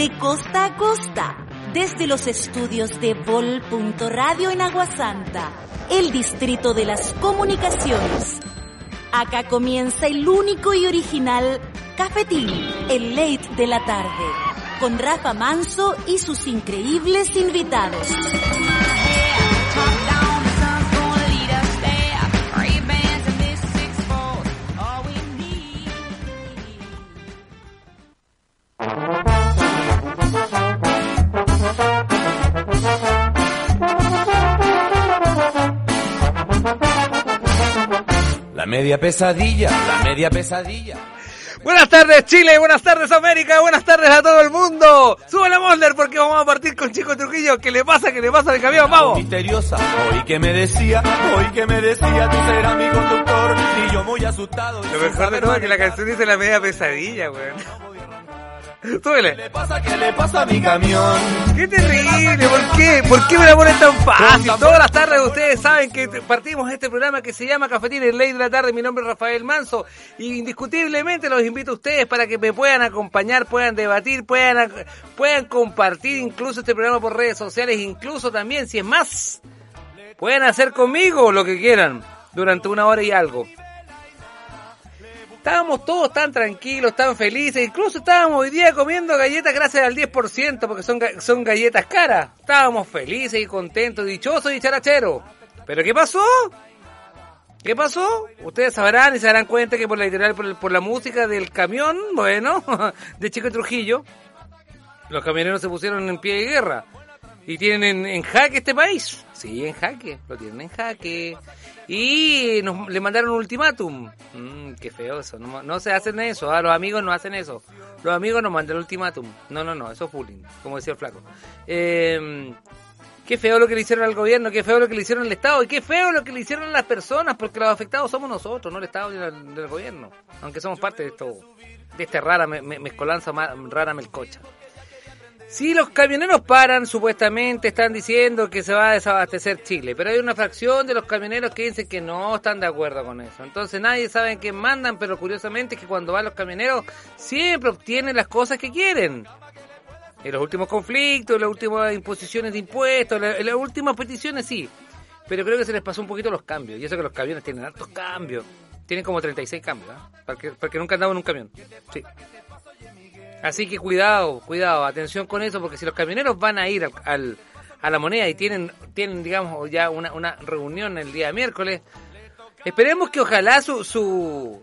de costa a costa, desde los estudios de Vol.radio en Aguasanta, el distrito de las comunicaciones. Acá comienza el único y original Cafetín, el late de la tarde, con Rafa Manso y sus increíbles invitados. Media pesadilla, la media pesadilla. Buenas tardes Chile, buenas tardes América, buenas tardes a todo el mundo. Sube la Molder porque vamos a partir con Chico Trujillo. ¿Qué le pasa? ¿Qué le pasa de camión? Vamos. Misteriosa, hoy que me decía, hoy que me decía, tú serás mi conductor. Y yo muy asustado. Lo mejor de todo es que la canción dice la media pesadilla, weón. Súbele. ¿Qué le pasa? ¿Qué le pasa a mi camión? ¡Qué terrible! ¿Por qué? ¿Por qué me la ponen tan fácil? Todas las tardes ustedes saben que partimos este programa que se llama Cafetín en Ley de la Tarde. Mi nombre es Rafael Manso y indiscutiblemente los invito a ustedes para que me puedan acompañar, puedan debatir, puedan, puedan compartir incluso este programa por redes sociales, incluso también, si es más, pueden hacer conmigo lo que quieran durante una hora y algo. Estábamos todos tan tranquilos, tan felices, incluso estábamos hoy día comiendo galletas gracias al 10%, porque son, son galletas caras. Estábamos felices y contentos, dichosos y characheros. ¿Pero qué pasó? ¿Qué pasó? Ustedes sabrán y se darán cuenta que por la literal, por la música del camión, bueno, de Chico Trujillo, los camioneros se pusieron en pie de guerra. Y tienen en, jaque este país. Sí, en jaque. Lo tienen en jaque. Y nos, le mandaron un ultimátum. Mm, qué feo eso. No, no se hacen eso. ah, Los amigos no hacen eso. Los amigos nos mandan el ultimátum. No, no, no. Eso es bullying. Como decía el flaco. Eh, qué feo lo que le hicieron al gobierno. Qué feo lo que le hicieron al Estado. Y qué feo lo que le hicieron a las personas. Porque los afectados somos nosotros, no el Estado ni el, gobierno. Aunque somos parte de esto. De esta rara me, me- mezcolanza rara melcocha. Si los camioneros paran, supuestamente están diciendo que se va a desabastecer Chile, pero hay una fracción de los camioneros que dicen que no están de acuerdo con eso. Entonces nadie sabe en quién mandan, pero curiosamente que cuando van los camioneros siempre obtienen las cosas que quieren. En los últimos conflictos, en las últimas imposiciones de impuestos, en la- en las últimas peticiones sí. Pero creo que se les pasó un poquito los cambios. Y eso que los camiones tienen hartos cambios. Tienen como 36 cambios, ¿ah? Para que, para que nunca andaban en un camión. Sí. Así que cuidado, cuidado, atención con eso, porque si los camioneros van a ir al, a la moneda y tienen, tienen digamos, ya una, una reunión el día miércoles, esperemos que ojalá su, su-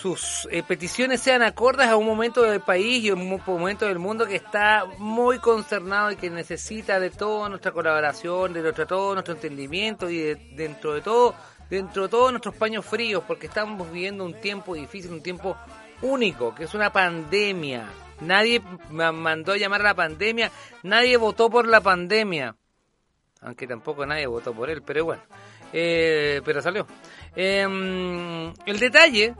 sus eh, peticiones sean acordes a un momento del país y un mo- momento del mundo que está muy concernado y que necesita de toda nuestra colaboración, de nuestro, todo nuestro entendimiento y de- dentro de todo, dentro de todos nuestros paños fríos, porque estamos viviendo un tiempo difícil, un tiempo único, que es una pandemia. Nadie mandó a llamar a la pandemia, nadie votó por la pandemia, aunque tampoco nadie votó por él, pero bueno, Eh, pero salió. Eh, el detalle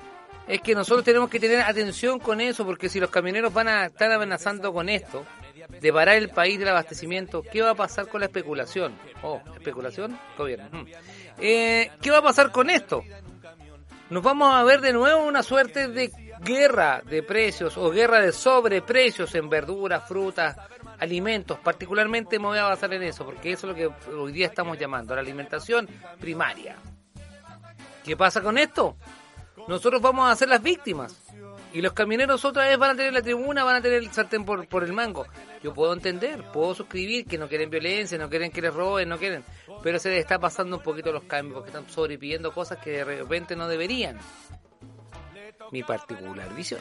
es que nosotros tenemos que tener atención con eso, porque si los camioneros van a estar amenazando con esto, de parar el país del abastecimiento, ¿qué va a pasar con la especulación? Oh, especulación, gobierno. Eh, ¿Qué va a pasar con esto? Nos vamos a ver de nuevo una suerte de guerra de precios o guerra de sobreprecios en verduras, frutas, alimentos. Particularmente me voy a basar en eso, porque eso es lo que hoy día estamos llamando la alimentación primaria. ¿Qué pasa con esto? Nosotros vamos a ser las víctimas. Y los camioneros otra vez van a tener la tribuna, van a tener el sartén por, por el mango. Yo puedo entender, puedo suscribir que no quieren violencia, no quieren que les roben, no quieren. Pero se les está pasando un poquito los cambios, porque están sobrepidiendo cosas que de repente no deberían. Mi particular visión.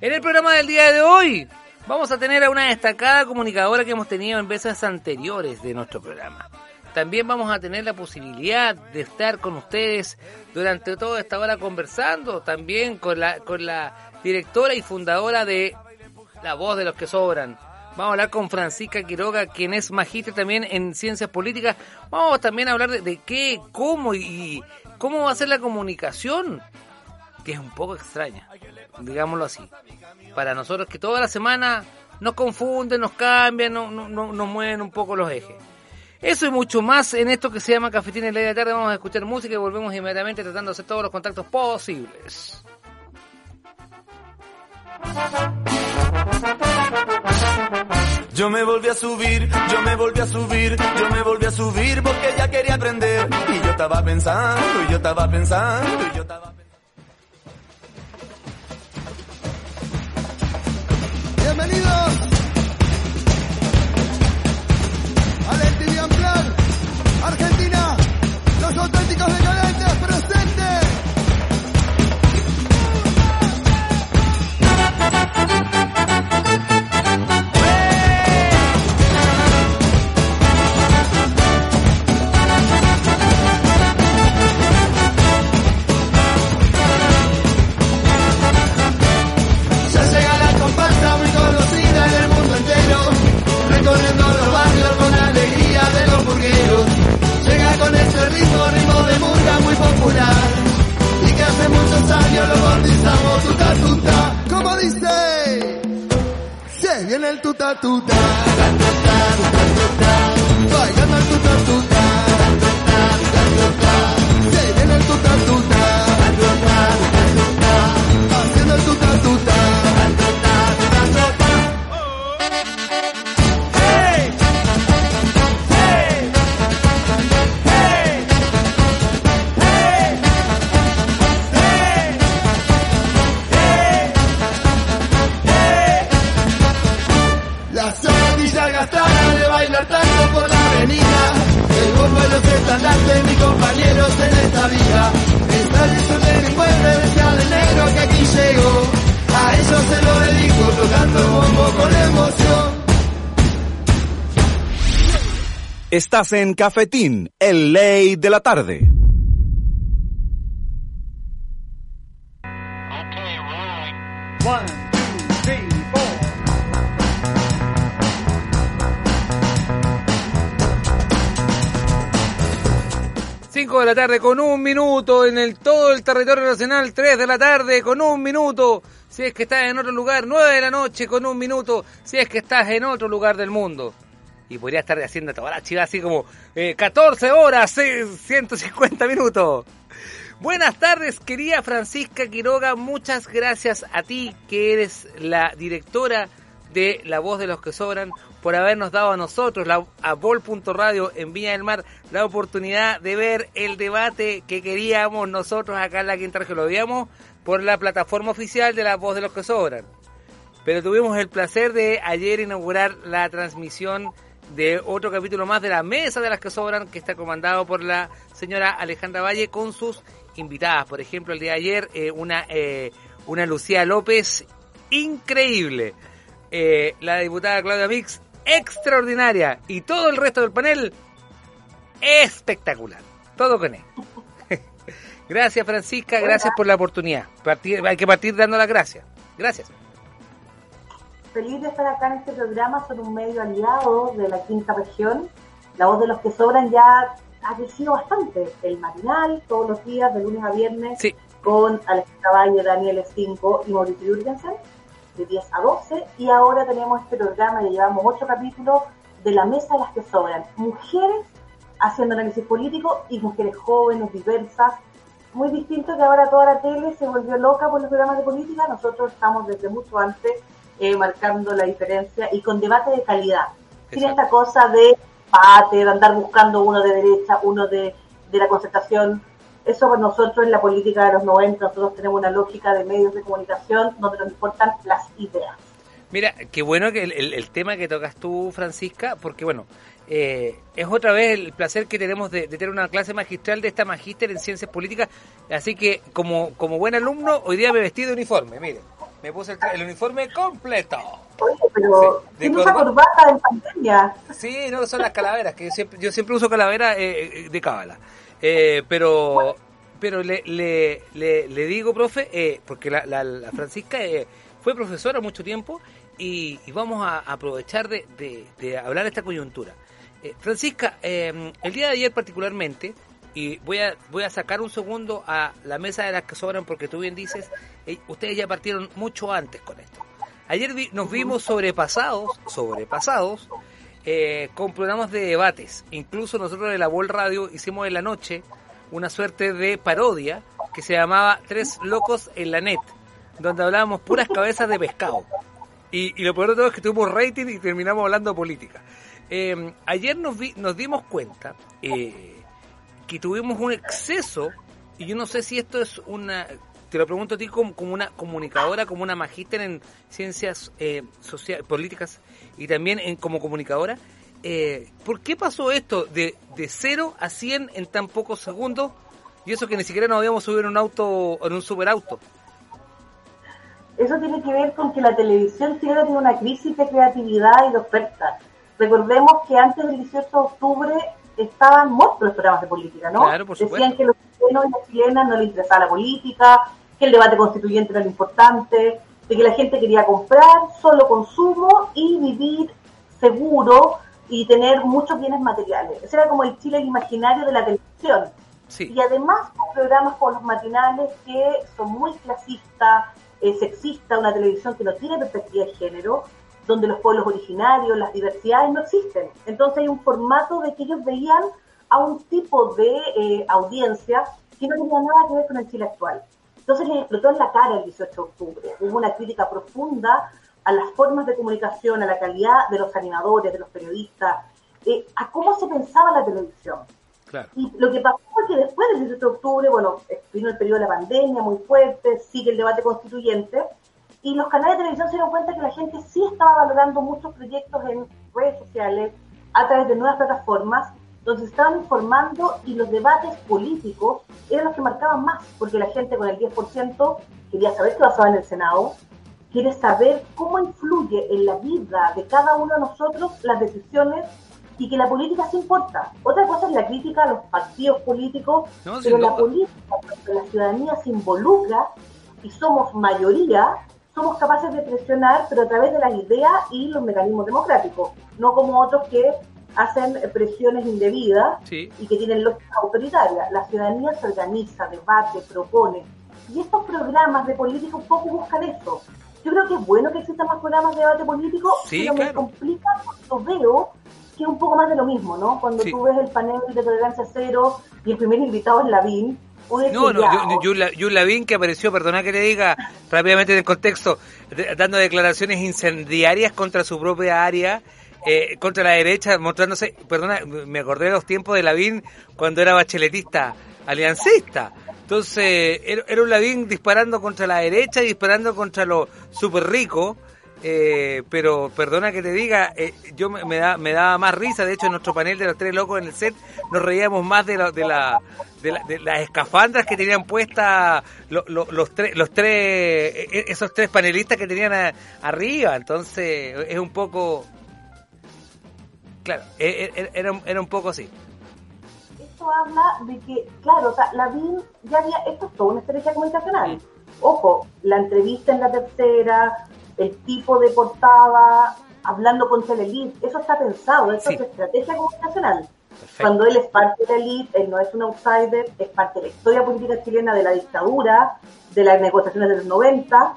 En el programa del día de hoy vamos a tener a una destacada comunicadora que hemos tenido en veces anteriores de nuestro programa. también vamos a tener la posibilidad de estar con ustedes durante toda esta hora conversando, también con la, con la directora y fundadora de La Voz de los que Sobran. Vamos a hablar con Francisca Quiroga, quien es magíster también en ciencias políticas. Vamos también a hablar de, de qué, cómo y cómo va a ser la comunicación, que es un poco extraña, digámoslo así. Para nosotros que toda la semana nos confunden, nos cambian, no, no, no- nos mueven un poco los ejes. Eso y mucho más en esto que se llama Cafetín en la de tarde. Vamos a escuchar música y volvemos inmediatamente tratando de hacer todos los contactos posibles. Yo me volví a subir, yo me volví a subir, yo me volví a subir porque ella quería aprender. Y yo estaba pensando, y yo estaba pensando, y yo estaba Bienvenidos al Plan, Argentina, los auténticos decadentes presentes. Viene el Estás en Cafetín, el ley de la tarde. Cinco de la tarde con un minuto en el todo el territorio nacional, 3 de la tarde con un minuto. Si es que estás en otro lugar, 9 de la noche con un minuto. Si es que estás en otro lugar del mundo. Y podría estar haciendo toda la chiva así como eh, 14 horas, eh, 150 minutos. Buenas tardes, querida Francisca Quiroga. Muchas gracias a ti, que eres la directora de La Voz de los que Sobran, por habernos dado a nosotros, la, a Vol.radio en Viña del Mar, la oportunidad de ver el debate que queríamos nosotros acá en la Quinta Región. Lo veíamos por la plataforma oficial de La Voz de los que Sobran. Pero tuvimos el placer de ayer inaugurar la transmisión de otro capítulo más de la Mesa de las que Sobran, que está comandado por la señora Alejandra Valle con sus invitadas. Por ejemplo, el día de ayer, eh, una, eh, una Lucía López increíble. Eh, la diputada Claudia Mix, extraordinaria. Y todo el resto del panel, espectacular. Todo con él. gracias, Francisca. Gracias por la oportunidad. Partir- hay que partir dando las gracias. Gracias. Feliz de estar acá en este programa, son un medio aliado de la quinta región. La voz de los que sobran ya ha crecido bastante. El matinal, todos los días, de lunes a viernes, Sí. con Alejandra Valle, Daniel Estinco y Mauricio Jürgensen, de 10 a 12. Y ahora tenemos este programa, ya llevamos ocho capítulos, de la mesa de las que sobran. Mujeres haciendo análisis político y mujeres jóvenes, diversas. Muy distinto que ahora toda la tele se volvió loca por los programas de política. Nosotros estamos desde mucho antes eh, marcando la diferencia y con debate de calidad. Sin esta cosa de pate, de andar buscando uno de derecha, uno de, de la concertación. Eso para nosotros en la política de los 90, nosotros tenemos una lógica de medios de comunicación donde nos importan las ideas. Mira, qué bueno que el, el- el tema que tocas tú, Francisca, porque bueno, eh, es otra vez el placer que tenemos de, de tener una clase magistral de esta magíster en ciencias políticas. Así que, como, como buen alumno, hoy día me vestí de uniforme, mire. Me puse el, uniforme completo. Oye, pero Sí, de ¿quién usa corbata. corbata en pandemia? Sí, no, son las calaveras, que yo siempre, yo siempre uso calavera eh, eh, de cábala. Eh, pero pero le, le, le, le digo, profe, eh, porque la, la, la Francisca eh, fue profesora mucho tiempo y, y vamos a aprovechar de, de, de hablar de esta coyuntura. Eh, Francisca, el día de ayer particularmente, y voy a, voy a sacar un segundo a la mesa de las que sobran porque tú bien dices, eh, ustedes ya partieron mucho antes con esto. Ayer nos vimos sobrepasados, sobrepasados, eh, con programas de debates. Incluso nosotros de la Vol Radio hicimos en la noche una suerte de parodia que se llamaba Tres Locos en la Net, donde hablábamos puras cabezas de pescado. Y, lo peor de todo es que tuvimos rating y terminamos hablando política. Eh, ayer nos, vi- nos dimos cuenta eh, que tuvimos un exceso, y yo no sé si esto es una, te lo pregunto a ti como, como una comunicadora, como una magíster en ciencias eh, sociales, políticas y también en, como comunicadora, eh, ¿por qué pasó esto de, de 0 a 100 en tan pocos segundos? Y eso que ni siquiera nos habíamos subido en un auto, en un superauto. Eso tiene que ver con que la televisión chilena tiene una crisis de creatividad y de oferta. Recordemos que antes del 18 de octubre estaban muertos los programas de política, ¿no? Claro, por. Decían que los chilenos y las chilenas no les interesaba la política, que el debate constituyente era lo importante, de que la gente quería comprar, solo consumo y vivir seguro y tener muchos bienes materiales. Ese era como el Chile imaginario de la televisión. Sí. Y además con programas como los matinales que son muy clasistas, eh, sexistas, una televisión que no tiene perspectiva de género, donde los pueblos originarios, las diversidades no existen. Entonces hay un formato de que ellos veían a un tipo de eh, audiencia que no tenía nada que ver con el Chile actual. Entonces les explotó en la cara el 18 de octubre. Hubo una crítica profunda a las formas de comunicación, a la calidad de los animadores, de los periodistas, eh, a cómo se pensaba la televisión. Claro. Y lo que pasó fue que después del 18 de octubre, bueno, vino el periodo de la pandemia muy fuerte, sigue el debate constituyente, y los canales de televisión se dieron cuenta que la gente sí estaba valorando muchos proyectos en redes sociales, a través de nuevas plataformas, donde se estaban informando y los debates políticos eran los que marcaban más, porque la gente con el 10% quería saber qué pasaba en el Senado, quiere saber cómo influye en la vida de cada uno de nosotros las decisiones y que la política sí importa. Otra cosa es la crítica a los partidos políticos, No, pero la política, cuando la ciudadanía se involucra y somos mayoría, somos capaces de presionar, pero a través de las ideas y los mecanismos democráticos, no como otros que hacen presiones indebidas Sí. y que tienen lógica autoritaria. La ciudadanía se organiza, debate, propone. Y estos programas de política un poco buscan eso. Yo creo que es bueno que existan más programas de debate político, Sí, pero me complica cuando veo que es un poco más de lo mismo, ¿no? Cuando Sí. tú ves el panel de tolerancia cero y el primer invitado es Lavín, No, no, ya, yo, yo, la- yo Lavín que apareció, perdona que le diga rápidamente en el contexto, dando declaraciones incendiarias contra su propia área, eh, contra la derecha, mostrándose, perdona, me acordé de los tiempos de Lavín cuando era bacheletista, aliancista. Entonces, era, era un Lavín disparando contra la derecha y disparando contra los super ricos. Eh, pero perdona que te diga, eh, yo me, me da me daba más risa, de hecho en nuestro panel de los tres locos en el set nos reíamos más de la, de la, de, la- de las escafandras que tenían puestas lo- lo- los tres los tres eh, eh, esos tres panelistas que tenían a- arriba, entonces es un poco claro, eh, eh, era, un- era un poco así. esto habla de que, claro, o sea, Lavín ya había, esto es toda una estrategia comunicacional. Ojo, la entrevista en la tercera, el tipo de portada, hablando contra la elite, eso está pensado, eso Sí. es estrategia comunicacional. Perfecto. Cuando él es parte de la elite, él no es un outsider, es parte de la historia política chilena de la dictadura, de las negociaciones de los 90,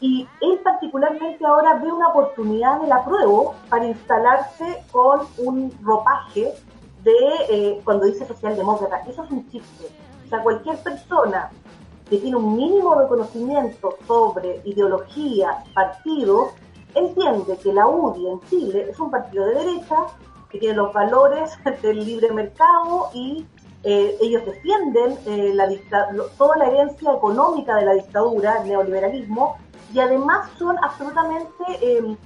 y él particularmente ahora ve una oportunidad en el apruebo para instalarse con un ropaje de, eh, cuando dice socialdemócrata, eso es un chiste. O sea, cualquier persona que tiene un mínimo de conocimiento sobre ideología, partidos, entiende que la UDI en Chile es un partido de derecha que tiene los valores del libre mercado y eh, ellos defienden eh, la toda la herencia económica de la dictadura, el neoliberalismo, y además son absolutamente eh,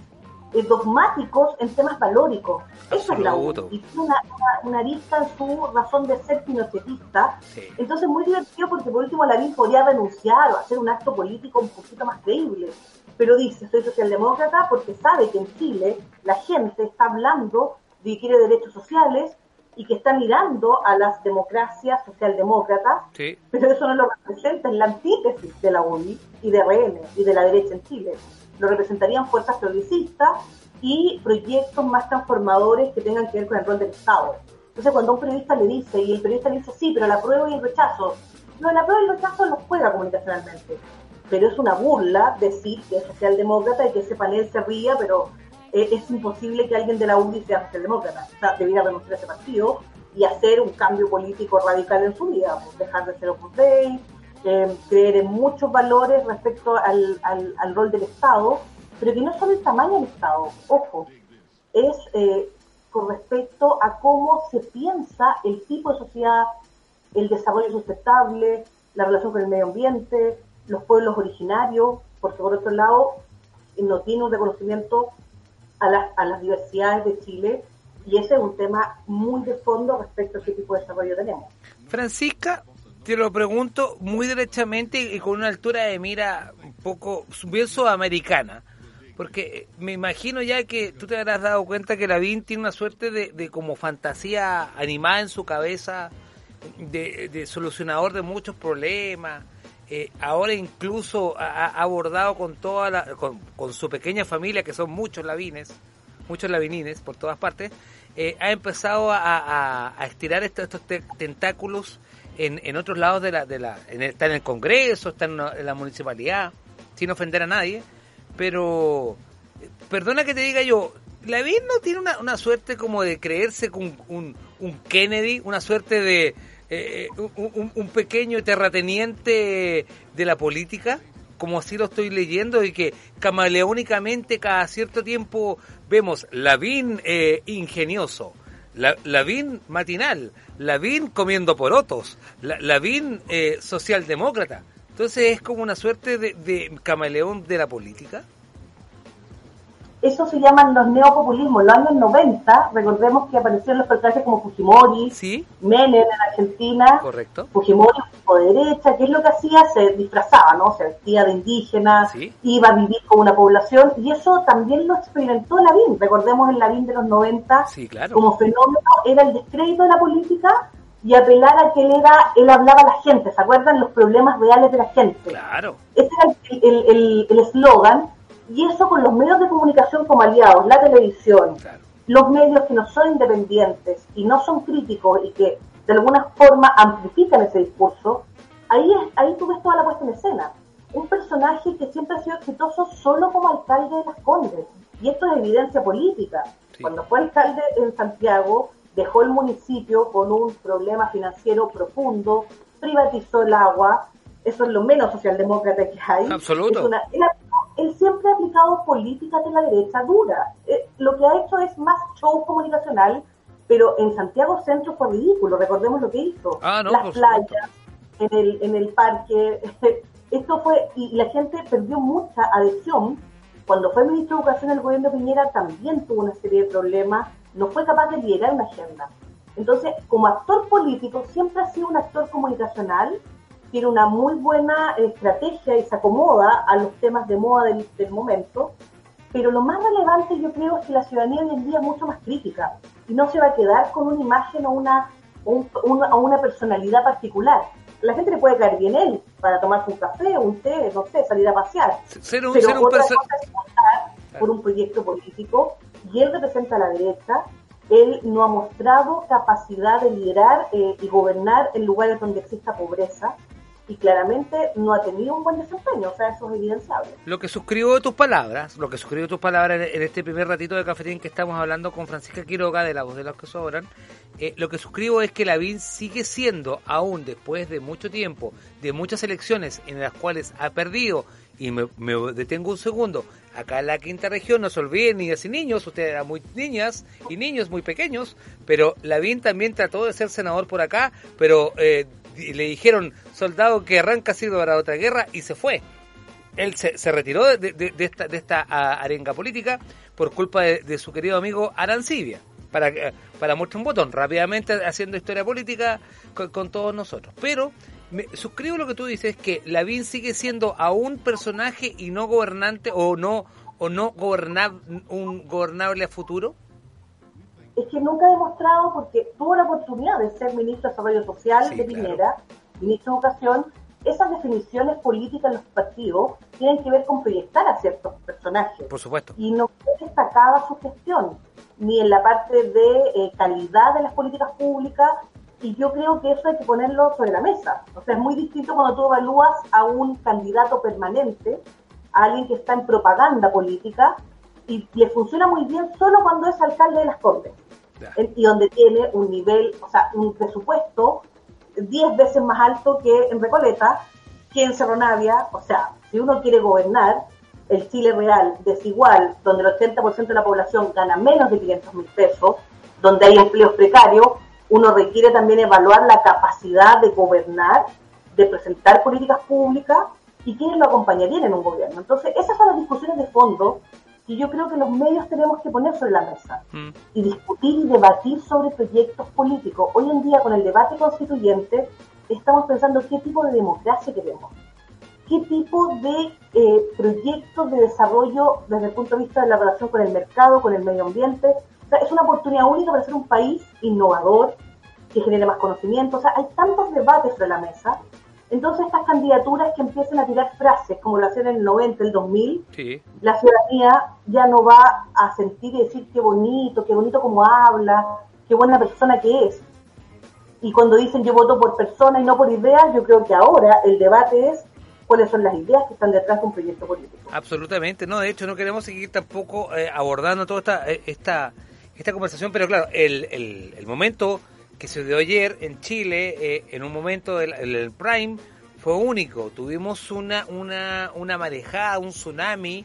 eh, dogmáticos en temas valóricos. Eso es la U. Absoluto. Y tiene una, una, una arista en su razón de ser pinochetista. Sí. Entonces, muy divertido porque por último Lavín podría renunciar o hacer un acto político un poquito más creíble. Pero dice, soy socialdemócrata porque sabe que en Chile la gente está hablando de que quiere derechos sociales y que está mirando a las democracias socialdemócratas Sí. pero eso no lo representa en la antítesis de la UDI y de RN y de la derecha en Chile. Lo representarían fuerzas progresistas y proyectos más transformadores que tengan que ver con el rol del Estado. Entonces, cuando un periodista le dice, y el periodista le dice, sí, pero la prueba y el rechazo, no, la prueba y el rechazo los juega comunicacionalmente, pero es una burla decir que es socialdemócrata y que ese panel se ría, pero eh, es imposible que alguien de la UDI sea socialdemócrata. O sea, debiera renunciar a ese partido y hacer un cambio político radical en su vida, pues, dejar de ser Opus eh, creer en muchos valores respecto al, al, al rol del Estado, pero que no solo el tamaño del Estado, ojo, es eh, con respecto a cómo se piensa el tipo de sociedad, el desarrollo sustentable, la relación con el medio ambiente, los pueblos originarios, porque por otro lado no tiene un reconocimiento a, las a las diversidades de Chile y ese es un tema muy de fondo respecto a qué tipo de desarrollo tenemos. Francisca, te lo pregunto muy derechamente y con una altura de mira un poco bien sudamericana. Porque me imagino ya que tú te habrás dado cuenta que Lavín tiene una suerte de, de como fantasía animada en su cabeza, de, de solucionador de muchos problemas. Eh, ahora incluso ha, abordado con toda la, con, con su pequeña familia, que son muchos Lavines, muchos lavinines por todas partes, eh, ha empezado a, a- a estirar estos, estos te- tentáculos en, en otros lados de la... De la en el- está en el Congreso, está en, una- en la municipalidad, sin ofender a nadie, pero eh, perdona que te diga yo, Lavín no tiene una, una suerte como de creerse con un, un Kennedy, una suerte de eh, un- un pequeño terrateniente de la política, como así lo estoy leyendo, y que camaleónicamente cada cierto tiempo vemos Lavín eh, ingenioso, la, Lavín matinal, Lavín comiendo porotos, la, Lavín eh, socialdemócrata. Entonces es como una suerte de, de camaleón de la política. Eso se llaman los neopopulismos. En los años 90, recordemos que aparecieron los personajes como Fujimori, Sí, Menem en Argentina, correcto. Fujimori o derecha, que es lo que hacía, se disfrazaba, ¿no? Se vestía de indígena, Sí. iba a vivir con una población, y eso también lo experimentó Lavín. Recordemos el Lavín de los 90, Sí, claro. como fenómeno, era el descrédito de la política y apelar a que él era, él hablaba a la gente, ¿se acuerdan? Los problemas reales de la gente. Claro. Ese era el- el el- el eslogan, y eso con los medios de comunicación como aliados, la televisión, Claro. los medios que no son independientes y no son críticos y que de alguna forma amplifican ese discurso, ahí, es, ahí tú ves toda la puesta en escena. Un personaje que siempre ha sido exitoso solo como alcalde de Las Condes. Y esto es evidencia política. Sí. Cuando fue alcalde en Santiago, dejó el municipio con un problema financiero profundo, privatizó el agua, eso es lo menos socialdemócrata que hay. Absoluto. Es una- él, siempre ha aplicado políticas de la derecha dura. Eh, lo que ha hecho es más show comunicacional, pero en Santiago Centro fue ridículo, recordemos lo que hizo. Ah, no, Las playas, en el, en el parque, esto fue, y la gente perdió mucha adhesión. Cuando fue ministro de Educación el gobierno de Piñera también tuvo una serie de problemas, no fue capaz de liderar una agenda. Entonces, como actor político, siempre ha sido un actor comunicacional, tiene una muy buena estrategia y se acomoda a los temas de moda del, del momento, pero lo más relevante yo creo es que la ciudadanía hoy en día es mucho más crítica y no se va a quedar con una imagen o una, un- una, personalidad particular. La gente le puede caer bien él para tomarse un café, un té, no sé, salir a pasear. Ser un, Pero ser un otra cosa es votar por un proyecto político y él representa a la derecha. Él no ha mostrado capacidad de liderar eh, y gobernar en lugares donde exista pobreza y claramente no ha tenido un buen desempeño, o sea, eso es evidenciable. Lo que suscribo de tus palabras, lo que suscribo de tus palabras en, este primer ratito de cafetín que estamos hablando con Francisca Quiroga de La Voz de los que Sobran, eh, lo que suscribo es que Lavín sigue siendo, aún después de mucho tiempo, de muchas elecciones en las cuales ha perdido, y me, detengo un segundo, acá en la quinta región, no se olviden niñas y niños, ustedes eran muy niñas y niños muy pequeños, pero Lavín también trató de ser senador por acá, pero eh, le dijeron, soldado que arranca sido para otra guerra, y se fue él se, se retiró de, esta, de esta ah, arenga política por culpa de, su querido amigo Arancibia. Para, que- para mostrar un botón, rápidamente haciendo historia política con, con todos nosotros. Pero me suscribo lo que tú dices, que Lavín sigue siendo aún personaje y no gobernante o no o no gobernar, un gobernable a futuro. Es que nunca ha demostrado, porque tuvo la oportunidad de ser ministro de Desarrollo Social Sí, de claro. Piñera, ministro de Educación, esas definiciones políticas en los partidos tienen que ver con proyectar a ciertos personajes. Por supuesto. Y no fue destacada su gestión, ni en la parte de eh, calidad de las políticas públicas, y yo creo que eso hay que ponerlo sobre la mesa. O sea, es muy distinto cuando tú evalúas a un candidato permanente, a alguien que está en propaganda política, y le funciona muy bien solo cuando es alcalde de las en- y donde tiene un nivel, o sea, un presupuesto 10 veces más alto que en Recoleta, que en Cerro Navia. O sea, si uno quiere gobernar el Chile real desigual, donde el 80% de la población gana menos de 500 mil pesos, donde hay empleos precarios, uno requiere también evaluar la capacidad de gobernar, de presentar políticas públicas y quiénes lo acompañarían en un gobierno. Entonces, esas son las discusiones de fondo que yo creo que los medios tenemos que poner sobre la mesa Mm. y discutir y debatir sobre proyectos políticos. Hoy en día, con el debate constituyente, estamos pensando qué tipo de democracia queremos, qué tipo de eh, proyectos de desarrollo desde el punto de vista de la relación con el mercado, con el medio ambiente. O sea, es una oportunidad única para ser un país innovador, que genere más conocimiento. O sea, hay tantos debates sobre la mesa. Entonces, estas candidaturas que empiezan a tirar frases, como lo hacían en el 90, el 2000, Sí. la ciudadanía ya no va a sentir y decir qué bonito, qué bonito como habla, qué buena persona que es. Y cuando dicen yo voto por persona y no por ideas, yo creo que ahora el debate es cuáles son las ideas que están detrás de un proyecto político. Absolutamente, no, de hecho no queremos seguir tampoco eh, abordando toda esta, eh, esta, esta conversación, pero claro, el, el, el momento que se dio ayer en Chile, eh, en un momento del el, el Prime, fue único. Tuvimos una, una, una marejada, un tsunami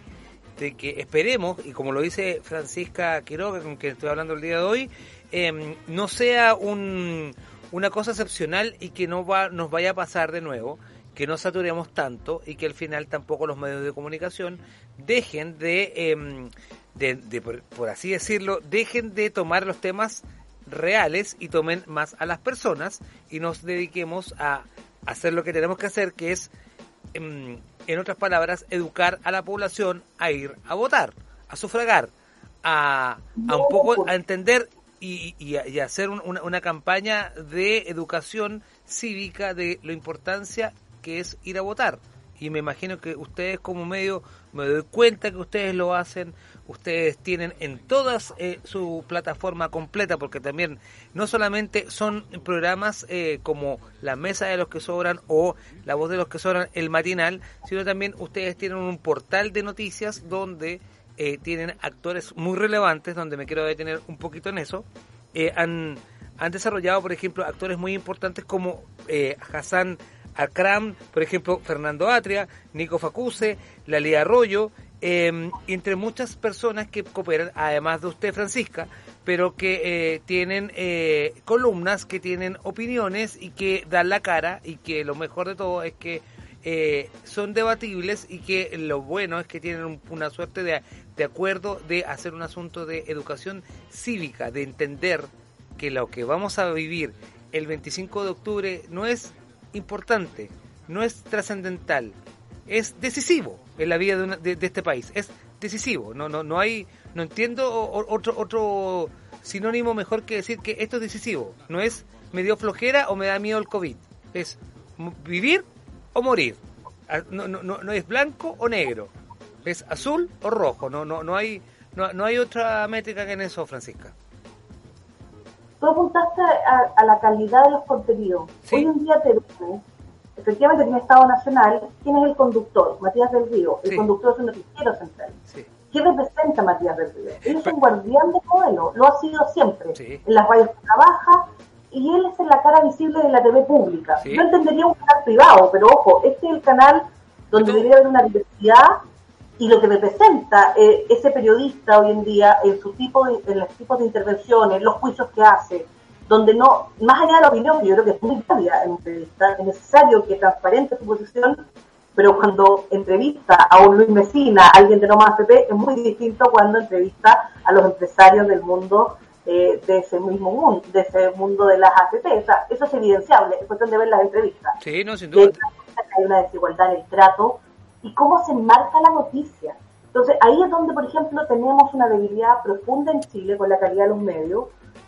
de que esperemos, y como lo dice Francisca Quiroga, con quien estoy hablando el día de hoy, eh, no sea un, una cosa excepcional y que no va, nos vaya a pasar de nuevo, que no saturemos tanto y que al final tampoco los medios de comunicación dejen de, eh, de, de por así decirlo, dejen de tomar los temas reales y tomen más a las personas y nos dediquemos a hacer lo que tenemos que hacer, que es em, en otras palabras, educar a la población a ir a votar, a sufragar, a, a un poco a entender y, y, y hacer un- una, una campaña de educación cívica de la importancia que es ir a votar. Y me imagino que ustedes como medio, me doy cuenta que ustedes lo hacen, ustedes tienen en todas eh, su plataforma completa, porque también no solamente son programas eh, como La Mesa de los que Sobran o La Voz de los que Sobran, el matinal, sino también ustedes tienen un portal de noticias donde eh, tienen actores muy relevantes, donde me quiero detener un poquito en eso. Eh, han, han desarrollado, por ejemplo, actores muy importantes como eh, Hassan Akram, por ejemplo, Fernando Atria, Nico Facuse, Lali Arroyo, eh, entre muchas personas que cooperan, además de usted, Francisca, pero que eh, tienen eh, columnas, que tienen opiniones y que dan la cara y que lo mejor de todo es que eh, son debatibles y que lo bueno es que tienen un- una suerte de, de acuerdo de hacer un asunto de educación cívica, de entender que lo que vamos a vivir el 25 de octubre no es importante, no es trascendental, es decisivo en la vida de, una- de- de este país, es decisivo, no no no hay no entiendo otro otro sinónimo mejor que decir que esto es decisivo, no es me dio flojera o me da miedo el COVID, es vivir o morir. No, no, no, no es blanco o negro, es azul o rojo, no no no hay no, no hay otra métrica que en eso, Francisca. Tú apuntaste a, a la calidad de los contenidos. Sí. Hoy en día TVN, efectivamente tiene Estado Nacional, ¿quién es el conductor? Matías del Río. El Sí. conductor es un noticiero central. Sí. ¿Qué representa Matías del Río? Él es un guardián del modelo, lo ha sido siempre. Sí. En las radios que trabaja y él es la cara visible de la TV pública. Yo entendería un canal privado, pero ojo, este es el canal donde debería haber una diversidad y lo que representa eh, ese periodista hoy en día en su tipo de, en los tipos de intervenciones, los juicios que hace, donde no, más allá de la opinión, que yo creo que es muy válida en un periodista, es necesario que transparente su posición, pero cuando entrevista a un Luis Mesina, alguien de Noma AFP, es muy distinto cuando entrevista a los empresarios del mundo eh, de ese mismo mundo, de ese mundo de las AFP. O sea, eso es evidenciable, es cuestión de ver las entrevistas. Sí, no, sin duda. Hay una desigualdad en el trato y cómo se enmarca la noticia. Entonces, ahí es donde, por ejemplo, tenemos una debilidad profunda en Chile con la calidad de los medios.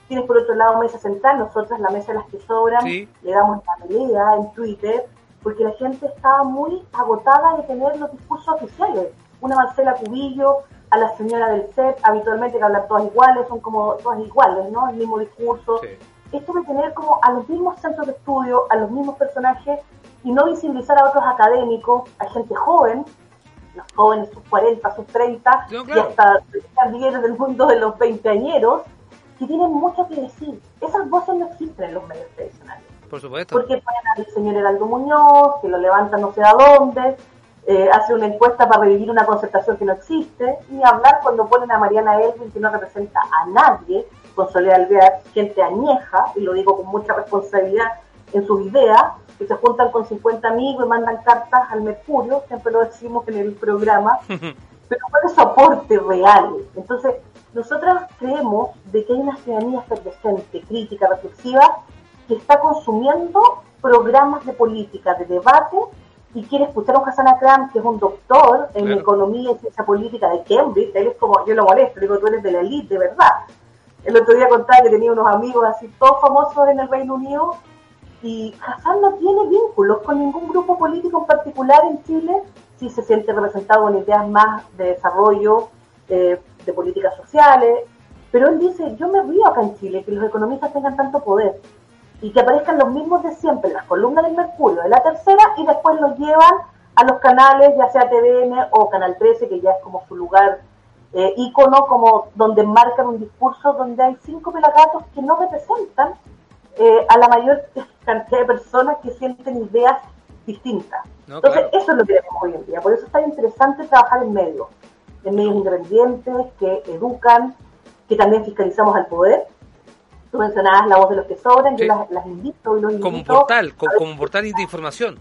Tienes por otro lado Mesa Central, nosotras la mesa de las que sobran, le damos la pelea en Twitter, porque la gente estaba muy agotada de tener los discursos oficiales. Una Marcela Cubillo, a la señora del CEP, habitualmente que hablan todas iguales, son como todas iguales, ¿no? El mismo discurso. Esto de tener como a los mismos centros de estudio, a los mismos personajes y no visibilizar a otros académicos, a gente joven, los jóvenes sus 40, sus 30 y hasta líderes del mundo de los veinteañeros, que tienen mucho que decir. Esas voces no existen en los medios tradicionales. Por supuesto. Porque ponen al señor Heraldo Muñoz, que lo levanta no sé a dónde, eh, hace una encuesta para revivir una concertación que no existe, y hablar cuando ponen a Mariana Elvin, que no representa a nadie, con Soledad Alvear, gente añeja, y lo digo con mucha responsabilidad en sus ideas, que se juntan con 50 amigos y mandan cartas al Mercurio, siempre lo decimos en el programa, pero ¿cuál es su aporte real? Entonces, nosotros creemos de que hay una ciudadanía efervescente, crítica, reflexiva, que está consumiendo programas de política, de debate, y quiere escuchar a un Hassan Akram, que es un doctor en economía y ciencia política de Cambridge, él es como, yo lo molesto, digo, tú eres de la elite, de verdad. El otro día contaba que tenía unos amigos así, todos famosos en el Reino Unido, y Hassan no tiene vínculos con ningún grupo político en particular en Chile, si se siente representado con ideas más de desarrollo, eh, de políticas sociales, pero él dice, yo me río acá en Chile que los economistas tengan tanto poder y que aparezcan los mismos de siempre en las columnas del Mercurio, de la tercera, y después los llevan a los canales, ya sea TVN o Canal 13, que ya es como su lugar eh, ícono, como donde marcan un discurso donde hay cinco pelagatos que no representan eh, a la mayor cantidad de personas que sienten ideas distintas. Entonces, eso es lo que tenemos hoy en día. Por eso está interesante trabajar en medios, en medios independientes que educan, que también fiscalizamos al poder. Tú mencionabas la voz de los que sobran, yo las, invito y los invito. Como portal, como, portal de información.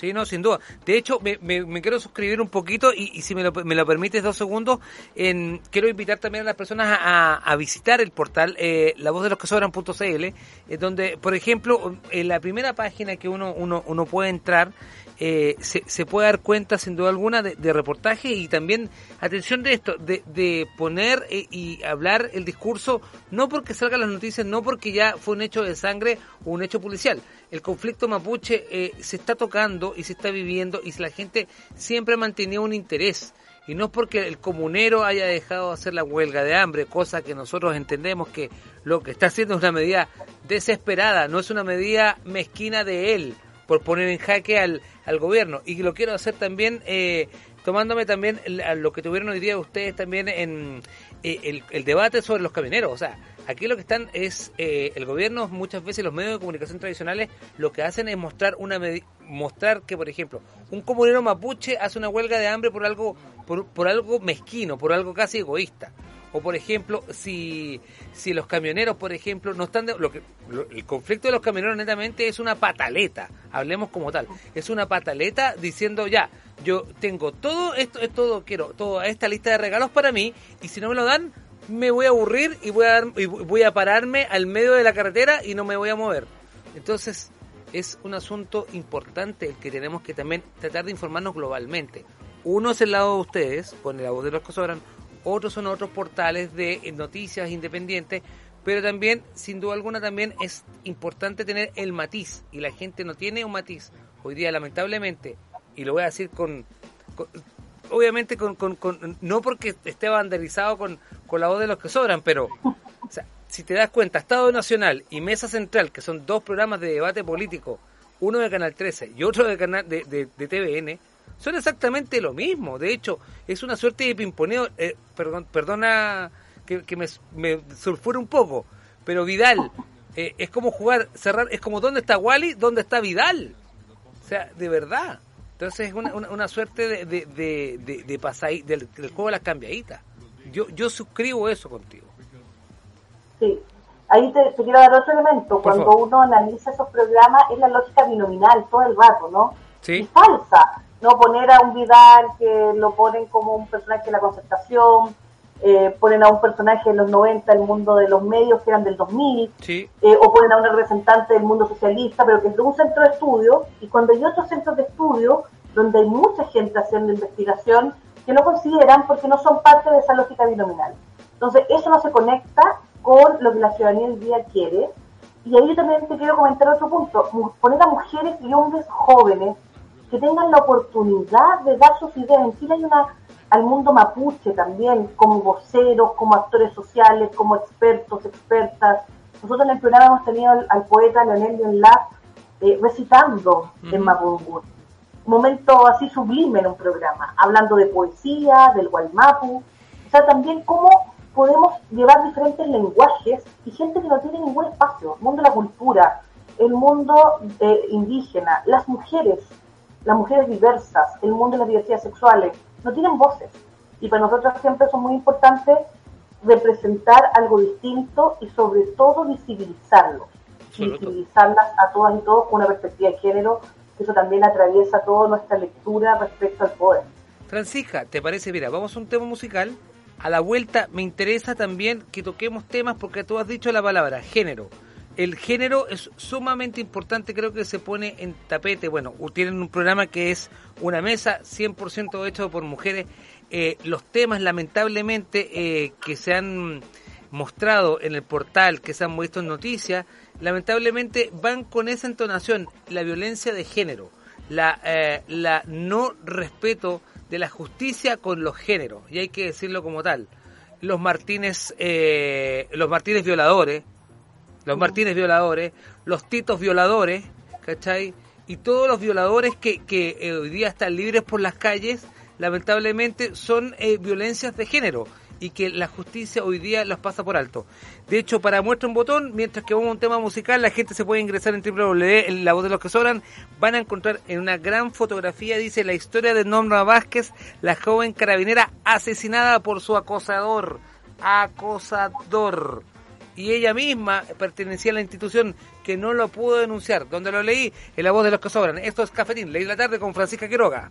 Sí, no, sin duda. De hecho, me, me, quiero suscribir un poquito y, si me lo, me lo, permites dos segundos, en, quiero invitar también a las personas a, visitar el portal eh, la voz de los que sobran.cl, eh, donde, por ejemplo, en la primera página que uno, uno, puede entrar, eh, se, se, puede dar cuenta sin duda alguna de, de reportaje y también, atención de esto, de, de poner eh, y hablar el discurso, no porque salgan las noticias, no porque ya fue un hecho de sangre o un hecho policial. El conflicto mapuche eh, se está tocando y se está viviendo y la gente siempre ha mantenido un interés. Y no es porque el comunero haya dejado de hacer la huelga de hambre, cosa que nosotros entendemos que lo que está haciendo es una medida desesperada, no es una medida mezquina de él por poner en jaque al, al gobierno. Y lo quiero hacer también eh, tomándome también lo que tuvieron hoy día ustedes también en eh, el, debate sobre los camioneros. O sea, aquí lo que están es eh, el gobierno, muchas veces los medios de comunicación tradicionales lo que hacen es mostrar una mostrar que, por ejemplo, un comunero mapuche hace una huelga de hambre por algo por, por algo mezquino, por algo casi egoísta. O por ejemplo, si, si los camioneros, por ejemplo, no están... De, lo que, el conflicto de los camioneros netamente es una pataleta, hablemos como tal. Es una pataleta diciendo ya, yo tengo todo esto, es todo, quiero toda esta lista de regalos para mí y si no me lo dan, me voy a aburrir y voy a, dar, y voy a pararme al medio de la carretera y no me voy a mover. Entonces, es un asunto importante el que tenemos que también tratar de informarnos globalmente. Uno es el lado de ustedes, pone la voz de los que sobran, otros son otros portales de noticias independientes, pero también, sin duda alguna, también es importante tener el matiz, y la gente no tiene un matiz. Hoy día, lamentablemente, y lo voy a decir con, obviamente, con, con, no porque esté vandalizado con, con la voz de los que sobran, pero si te das cuenta, Estado Nacional y Mesa Central, que son dos programas de debate político, uno de Canal 13 y otro de, canal, de, de, TVN, son exactamente lo mismo. De hecho, es una suerte de pimponeo. Eh, perdón, perdona que, me, me sulfure un poco, pero Vidal eh, es como jugar, cerrar, es como ¿dónde está Wally? ¿Dónde está Vidal? O sea, de verdad. Entonces es una, una, suerte de, de, de, de pasar, del, juego de las cambiaditas. Yo, yo suscribo eso contigo. Sí, ahí te, quiero dar otro elemento. Cuando uno analiza esos programas, es la lógica binominal todo el rato, ¿no? Sí. y falsa. No poner a un Vidal que lo ponen como un personaje de la concertación, eh, ponen a un personaje de los 90 del mundo de los medios que eran del 2000, Sí. eh, o ponen a una representante del mundo socialista, pero que es de un centro de estudio, y cuando hay otros centros de estudio donde hay mucha gente haciendo investigación que no consideran porque no son parte de esa lógica binominal. Entonces, eso no se conecta con lo que la ciudadanía hoy día quiere. Y ahí también te quiero comentar otro punto, poner a mujeres y hombres jóvenes que tengan la oportunidad de dar sus ideas. En Chile hay una al mundo mapuche también, como voceros, como actores sociales, como expertos, expertas. Nosotros en el programa hemos tenido al, al poeta Leonel Leonlab eh, recitando en Mapudungun. Un momento así sublime en un programa, hablando de poesía, del Guaymapu. O sea, también cómo podemos llevar diferentes lenguajes y gente que no tiene ningún espacio. El mundo de la cultura, el mundo eh, indígena, las mujeres, las mujeres diversas, el mundo de las diversidades sexuales, no tienen voces. Y para nosotros siempre son muy importantes representar algo distinto y sobre todo visibilizarlo. Visibilizarlas a todas y todos con una perspectiva de género, que eso también atraviesa toda nuestra lectura respecto al poder. Francisca, ¿te parece? Mira, vamos a un tema musical. A la vuelta me interesa también que toquemos temas porque tú has dicho la palabra género. El género es sumamente importante, creo que se pone en tapete. Bueno, tienen un programa que es una mesa 100% hecho por mujeres. Eh, los temas, lamentablemente, eh, que se han mostrado en el portal, que se han visto en noticias, lamentablemente van con esa entonación, la violencia de género, la, eh, la no respeto de la justicia con los géneros, y hay que decirlo como tal. Los Martínez, los Martínez violadores, los Martínez violadores, los Titos violadores, ¿cachai? Y todos los violadores que, que eh, hoy día están libres por las calles, lamentablemente son eh, violencias de género y que la justicia hoy día los pasa por alto. De hecho, para muestra un botón, mientras que vamos a un tema musical, la gente se puede ingresar en www, en la voz de los que sobran, van a encontrar en una gran fotografía, dice la historia de Norma Vázquez, la joven carabinera asesinada por su acosador. Acosador y ella misma pertenecía a la institución que no lo pudo denunciar. Donde lo leí, en la voz de los que sobran. Esto es Cafetín, leí la tarde con Francisca Quiroga.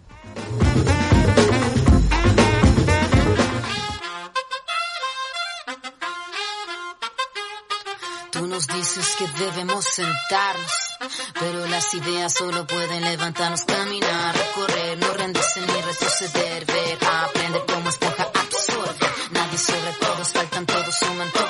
Tú nos dices que debemos sentarnos, pero las ideas solo pueden levantarnos, caminar, recorrer, no rendirse ni retroceder, ver, aprender como esponja absorbe. Nadie sobre todos, faltan todos, suman todos